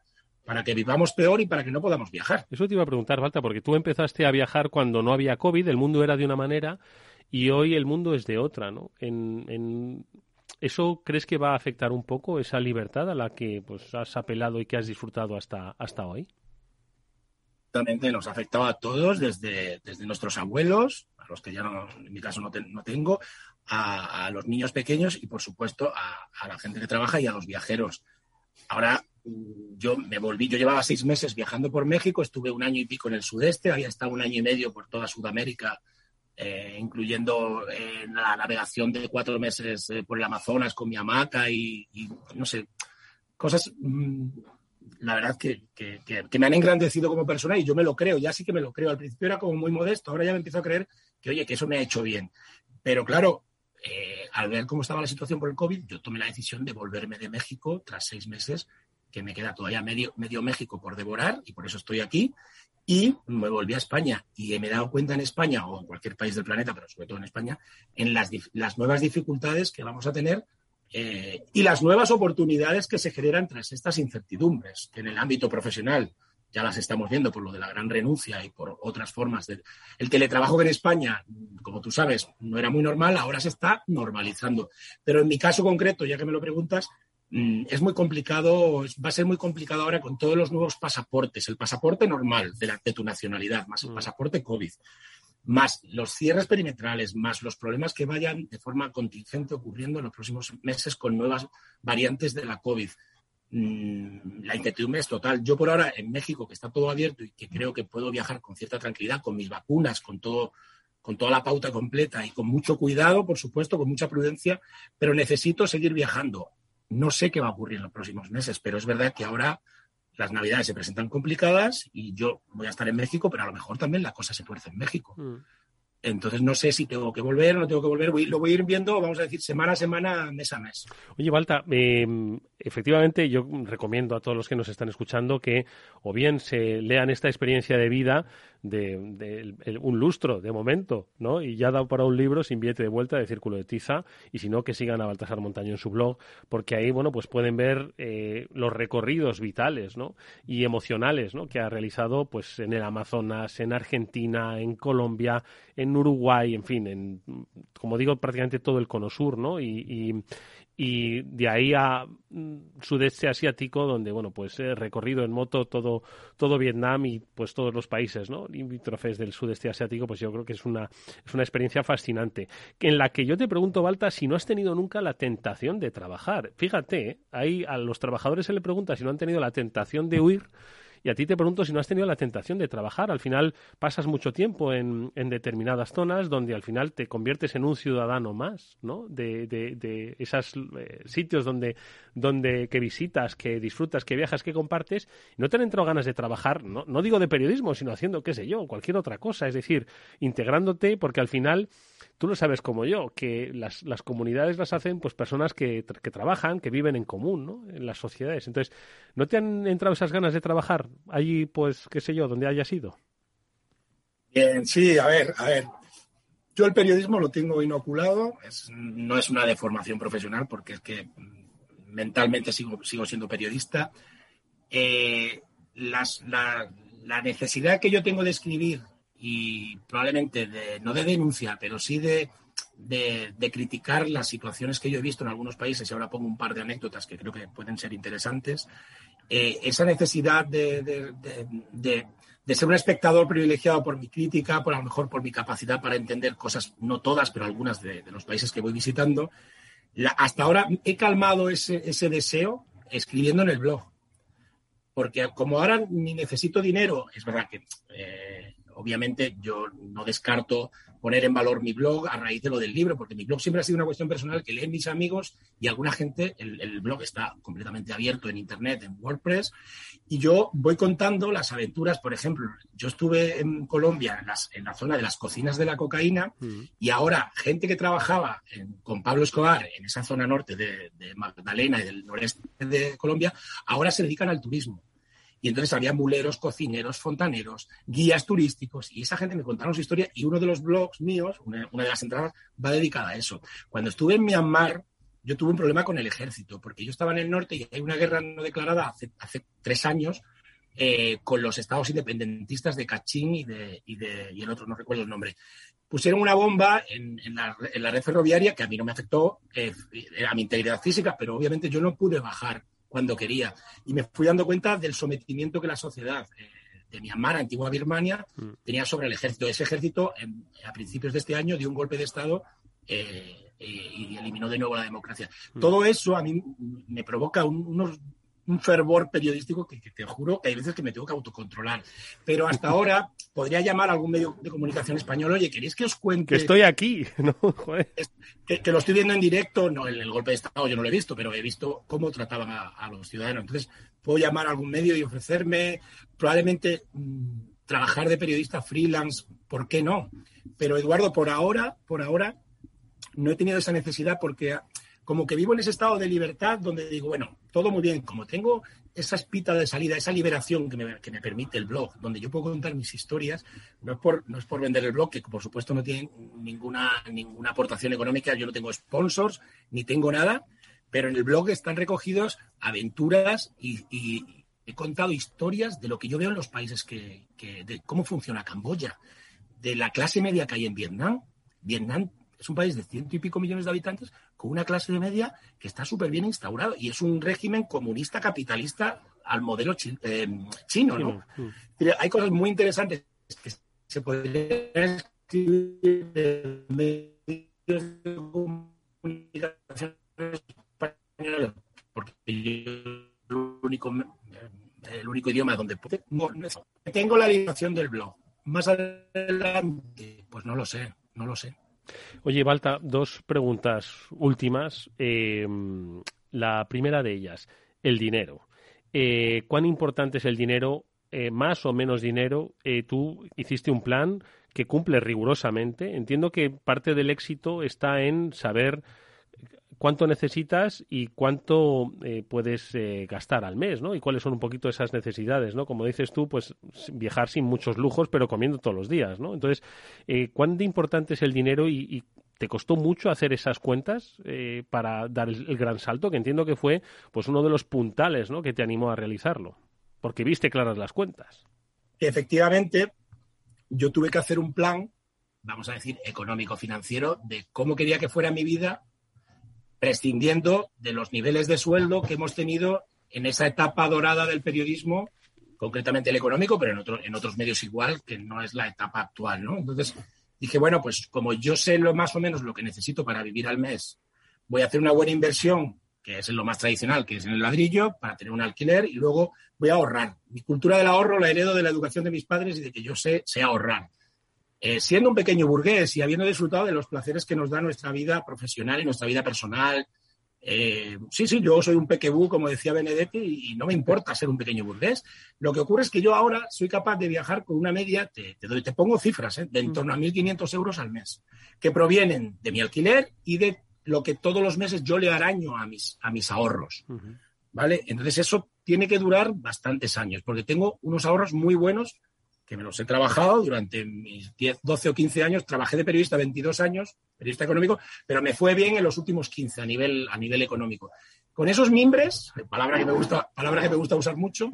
para que vivamos peor y para que no podamos viajar. Eso te iba a preguntar, Balta, porque tú empezaste a viajar cuando no había COVID, el mundo era de una manera y hoy el mundo es de otra, ¿no? En, ¿Eso crees que va a afectar un poco esa libertad a la que pues, has apelado y que has disfrutado hasta, hasta hoy? nos afectaba a todos, desde, desde nuestros abuelos, a los que ya no, en mi caso no, no tengo, a, los niños pequeños y, por supuesto, a, la gente que trabaja y a los viajeros. Ahora yo me volví, yo llevaba seis meses viajando por México, estuve un año y pico en el sudeste, había estado un año y medio por toda Sudamérica, eh, incluyendo eh, la navegación de cuatro meses eh, por el Amazonas con mi hamaca y, no sé, cosas mm, la verdad que, que, me han engrandecido como persona y yo me lo creo, ya sí que me lo creo. Al principio era como muy modesto, ahora ya me empiezo a creer que, oye, que eso me ha hecho bien. Pero claro, al ver cómo estaba la situación por el COVID, yo tomé la decisión de volverme de México tras seis meses, que me queda todavía medio, medio México por devorar y por eso estoy aquí. Y me volví a España y me he dado cuenta en España o en cualquier país del planeta, pero sobre todo en España, en las, las nuevas dificultades que vamos a tener eh, y las nuevas oportunidades que se generan tras estas incertidumbres, en el ámbito profesional ya las estamos viendo por lo de la gran renuncia y por otras formas. De... El teletrabajo que en España, como tú sabes, no era muy normal, ahora se está normalizando. Pero en mi caso concreto, ya que me lo preguntas, es muy complicado, va a ser muy complicado ahora con todos los nuevos pasaportes, el pasaporte normal de, la, de tu nacionalidad, más el mm. pasaporte COVID más los cierres perimetrales, más los problemas que vayan de forma contingente ocurriendo en los próximos meses con nuevas variantes de la COVID. Mm, la incertidumbre es total. Yo por ahora en México, que está todo abierto y que creo que puedo viajar con cierta tranquilidad, con mis vacunas, con todo, con toda la pauta completa y con mucho cuidado, por supuesto, con mucha prudencia, pero necesito seguir viajando. No sé qué va a ocurrir en los próximos meses, pero es verdad que ahora las navidades se presentan complicadas y yo voy a estar en México, pero a lo mejor también la cosa se tuerce en México. Mm. Entonces no sé si tengo que volver o no tengo que volver. lo voy a ir viendo, vamos a decir, semana a semana, mes a mes. Oye, Balta, em, efectivamente yo recomiendo a todos los que nos están escuchando que o bien se lean esta experiencia de vida de, un lustro de momento, ¿no? Y ya dado para un libro sin billete de vuelta de Círculo de Tiza, y si no, que sigan a Baltasar Montaño en su blog, porque ahí, bueno, pues pueden ver eh, los recorridos vitales, ¿no? Y emocionales, ¿no? Que ha realizado, pues, en el Amazonas, en Argentina, en Colombia, en Uruguay, en fin, en, como digo, prácticamente todo el cono sur, ¿no? y y de ahí a mm, sudeste asiático donde bueno pues he recorrido en moto todo todo Vietnam y pues todos los países no limítrofes del sudeste asiático pues yo creo que es una es una experiencia fascinante en la que yo te pregunto Balta si no has tenido nunca la tentación de trabajar fíjate ¿eh? ahí a los trabajadores se le pregunta si no han tenido la tentación de huir y a ti te pregunto si no has tenido la tentación de trabajar. Al final pasas mucho tiempo en, en determinadas zonas donde al final te conviertes en un ciudadano más, ¿no? De, de, de esos eh, sitios donde, donde que visitas, que disfrutas, que viajas, que compartes. No te han entrado ganas de trabajar, no, no digo de periodismo, sino haciendo, qué sé yo, cualquier otra cosa. Es decir, integrándote porque al final tú lo sabes como yo, que las, las comunidades las hacen pues personas que, que, trabajan, que viven en común, ¿no? En las sociedades. Entonces, ¿no te han entrado esas ganas de trabajar allí, pues, qué sé yo, donde hayas ido? Bien, sí, a ver, a ver. Yo el periodismo lo tengo inoculado, no es una deformación profesional porque es que mentalmente sigo, sigo siendo periodista. Eh, las, la, la necesidad que yo tengo de escribir y probablemente de, no de denuncia, pero sí de, de, criticar las situaciones que yo he visto en algunos países, y ahora pongo un par de anécdotas que creo que pueden ser interesantes, eh, esa necesidad de, de, ser un espectador privilegiado por mi crítica, por a lo mejor por mi capacidad para entender cosas, no todas, pero algunas de, los países que voy visitando, hasta ahora he calmado ese, ese deseo escribiendo en el blog. Porque como ahora ni necesito dinero, es verdad que eh, obviamente yo no descarto poner en valor mi blog a raíz de lo del libro, porque mi blog siempre ha sido una cuestión personal que leen mis amigos y alguna gente, el, blog está completamente abierto en Internet, en WordPress, y yo voy contando las aventuras, por ejemplo, yo estuve en Colombia, en, la zona de las cocinas de la cocaína, mm. y ahora gente que trabajaba con Pablo Escobar en esa zona norte de, de Magdalena y del noreste de Colombia, ahora se dedican al turismo. Y entonces había muleros, cocineros, fontaneros, guías turísticos, y esa gente me contaron su historia y uno de los blogs míos, una, de las entradas, va dedicada a eso. Cuando estuve en Myanmar, yo tuve un problema con el ejército, porque yo estaba en el norte y hay una guerra no declarada hace, hace tres años eh, con los estados independentistas de Kachin y, de, y, el otro, no recuerdo el nombre. Pusieron una bomba en, en, la, en la, red ferroviaria que a mí no me afectó eh, a mi integridad física, pero obviamente yo no pude bajar cuando quería. Y me fui dando cuenta del sometimiento que la sociedad eh, de Myanmar, antigua Birmania, mm. tenía sobre el ejército. Ese ejército, a principios de este año, dio un golpe de Estado eh, eh, y eliminó de nuevo la democracia. Mm. Todo eso a mí me provoca unos un fervor periodístico que, te juro que hay veces que me tengo que autocontrolar. Pero hasta ahora podría llamar a algún medio de comunicación español, oye, ¿queréis que os cuente? Que estoy aquí, ¿no? Que, lo estoy viendo en directo, no, el, el, golpe de Estado yo no lo he visto, pero he visto cómo trataban a, los ciudadanos. Entonces, puedo llamar a algún medio y ofrecerme, probablemente mm, trabajar de periodista freelance, ¿por qué no? Pero Eduardo, por ahora, por ahora, no he tenido esa necesidad porque como que vivo en ese estado de libertad donde digo, bueno, todo muy bien, como tengo esa espita de salida, esa liberación que me, que me, permite el blog, donde yo puedo contar mis historias, no es, por, no es por vender el blog, que por supuesto no tiene ninguna, ninguna aportación económica, yo no tengo sponsors, ni tengo nada, pero en el blog están recogidos aventuras y, he contado historias de lo que yo veo en los países que, que, de cómo funciona Camboya, de la clase media que hay en Vietnam. Vietnam es un país de ciento y pico millones de habitantes con una clase de media que está súper bien instaurado y es un régimen comunista capitalista al modelo eh, chino, ¿no? hay cosas muy interesantes que se podrían escribir en medios de comunicación españoles porque el único, el único idioma donde puedo... tengo la liberación del blog. Más adelante, pues no lo sé, no lo sé. Oye, Balta, dos preguntas últimas. Eh, la primera de ellas, el dinero. Eh, ¿Cuán importante es el dinero? Eh, ¿Más o menos dinero? tú hiciste un plan que cumple rigurosamente. Entiendo que parte del éxito está en saber cuánto necesitas y cuánto eh, puedes eh, gastar al mes, ¿no? Y cuáles son un poquito esas necesidades, ¿no? Como dices tú, pues viajar sin muchos lujos, pero comiendo todos los días, ¿no? Entonces, eh, ¿cuán importante es el dinero y, te costó mucho hacer esas cuentas para dar el, gran salto? Que entiendo que fue, pues, uno de los puntales, ¿no? Que te animó a realizarlo, porque viste claras las cuentas. Efectivamente, yo tuve que hacer un plan, vamos a decir, económico-financiero de cómo quería que fuera mi vida prescindiendo de los niveles de sueldo que hemos tenido en esa etapa dorada del periodismo, concretamente el económico, pero en, en otros medios igual, que no es la etapa actual, ¿no? Entonces dije, bueno, pues como yo sé lo más o menos lo que necesito para vivir al mes, voy a hacer una buena inversión, que es lo más tradicional, que es en el ladrillo, para tener un alquiler, y luego voy a ahorrar. Mi cultura del ahorro la heredo de la educación de mis padres y de que yo sé, sé ahorrar. Eh, siendo un pequeño burgués y habiendo disfrutado de los placeres que nos da nuestra vida profesional y nuestra vida personal. Eh, sí, sí, yo soy un pequebú, como decía Benedetti, y, no me importa ser un pequeño burgués. Lo que ocurre es que yo ahora soy capaz de viajar con una media, te, doy, te pongo cifras, ¿eh? de en torno a 1.500 euros al mes, que provienen de mi alquiler y de lo que todos los meses yo le araño a mis, a mis ahorros. ¿Vale? Entonces eso tiene que durar bastantes años, porque tengo unos ahorros muy buenos que me los he trabajado durante mis 10, 12 o 15 años. Trabajé de periodista 22 años, periodista económico, pero me fue bien en los últimos 15 a nivel, a nivel económico. Con esos mimbres, palabra que me gusta, palabra que me gusta usar mucho,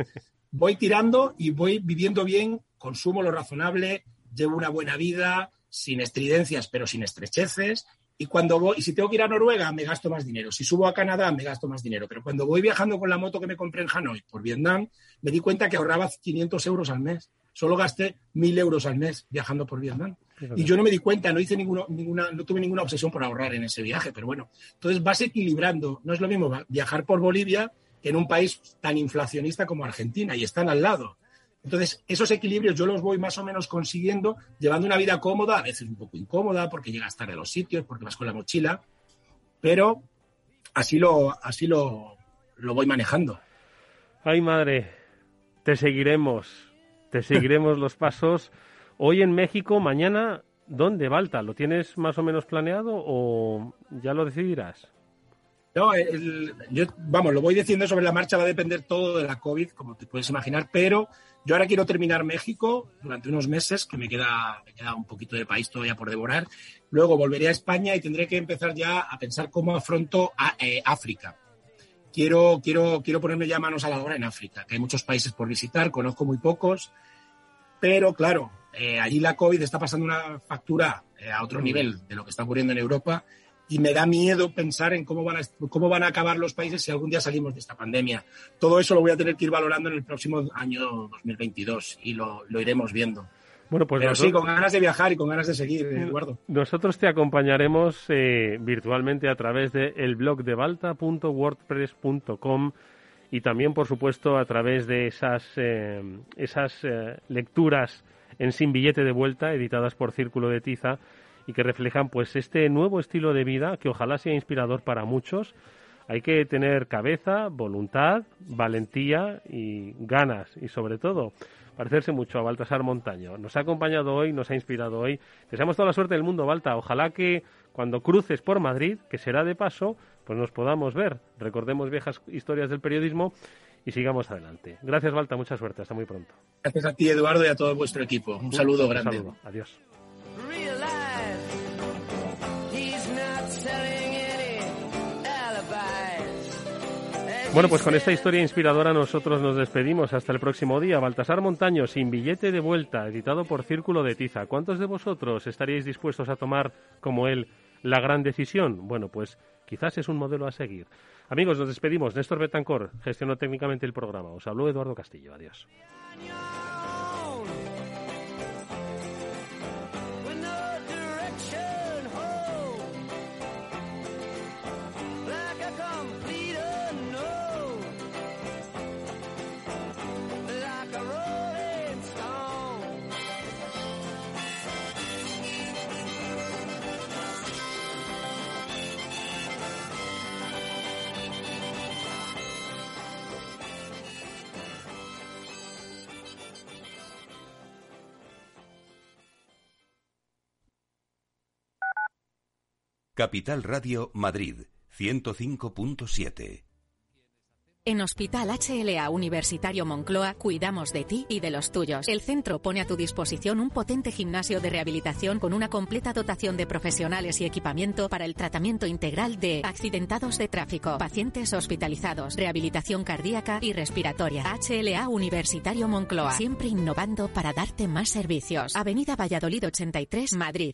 voy tirando y voy viviendo bien, consumo lo razonable, llevo una buena vida, sin estridencias, pero sin estrecheces. Y cuando y si tengo que ir a Noruega, me gasto más dinero. Si subo a Canadá, me gasto más dinero. Pero cuando voy viajando con la moto que me compré en Hanoi por Vietnam, me di cuenta que ahorraba 500 euros al mes solo gasté mil euros al mes viajando por Vietnam. Y yo no me di cuenta, no hice ninguna, no tuve ninguna obsesión por ahorrar en ese viaje, pero bueno, entonces vas equilibrando. No es lo mismo viajar por Bolivia que en un país tan inflacionista como Argentina y están al lado. Entonces, esos equilibrios yo los voy más o menos consiguiendo, llevando una vida cómoda, a veces un poco incómoda, porque llegas tarde a los sitios, porque vas con la mochila, pero así lo, así lo, lo voy manejando. Ay, madre, te seguiremos te seguiremos los pasos. Hoy en México, mañana, ¿dónde, Balta? ¿Lo tienes más o menos planeado o ya lo decidirás? No, yo, vamos, lo voy diciendo sobre la marcha, va a depender todo de la COVID, como te puedes imaginar, pero yo ahora quiero terminar México durante unos meses, que me queda, me queda un poquito de país todavía por devorar. Luego volveré a España y tendré que empezar ya a pensar cómo afronto a, eh, África. Quiero, quiero, quiero ponerme ya manos a la obra en África, que hay muchos países por visitar, conozco muy pocos, pero claro, eh, allí la COVID está pasando una factura eh, a otro mm. nivel de lo que está ocurriendo en Europa y me da miedo pensar en cómo van, a, cómo van a acabar los países si algún día salimos de esta pandemia. Todo eso lo voy a tener que ir valorando en el próximo año 2022 y lo, iremos viendo. Bueno, pues Pero sí, con ganas de viajar y con ganas de seguir, mm, Eduardo. Nosotros te acompañaremos eh, virtualmente a través de el blog de balta.wordpress.com y también, por supuesto, a través de esas, eh, esas eh, lecturas en Sin Billete de Vuelta, editadas por Círculo de Tiza, y que reflejan pues este nuevo estilo de vida que ojalá sea inspirador para muchos. Hay que tener cabeza, voluntad, valentía y ganas, y sobre todo parecerse mucho a Baltasar Montaño. Nos ha acompañado hoy, nos ha inspirado hoy. Deseamos toda la suerte del mundo, Balta. Ojalá que cuando cruces por Madrid, que será de paso, pues nos podamos ver, recordemos viejas historias del periodismo y sigamos adelante. Gracias, Balta, mucha suerte, hasta muy pronto. Gracias a ti, Eduardo, y a todo vuestro equipo. Un saludo grande. Un saludo. Adiós. Bueno, pues con esta historia inspiradora nosotros nos despedimos. Hasta el próximo día. Baltasar Montaño, sin billete de vuelta, editado por Círculo de Tiza. ¿Cuántos de vosotros estaríais dispuestos a tomar, como él, la gran decisión? Bueno, pues quizás es un modelo a seguir. Amigos, nos despedimos. Néstor Betancor gestionó técnicamente el programa. Os habló Eduardo Castillo. Adiós. Capital Radio Madrid 105.7 en Hospital HLA Universitario Moncloa cuidamos de ti y de los tuyos. El centro pone a tu disposición un potente gimnasio de rehabilitación con una completa dotación de profesionales y equipamiento para el tratamiento integral de accidentados de tráfico, pacientes hospitalizados, rehabilitación cardíaca y respiratoria. HLA Universitario Moncloa, siempre innovando para darte más servicios. Avenida Valladolid 83, Madrid.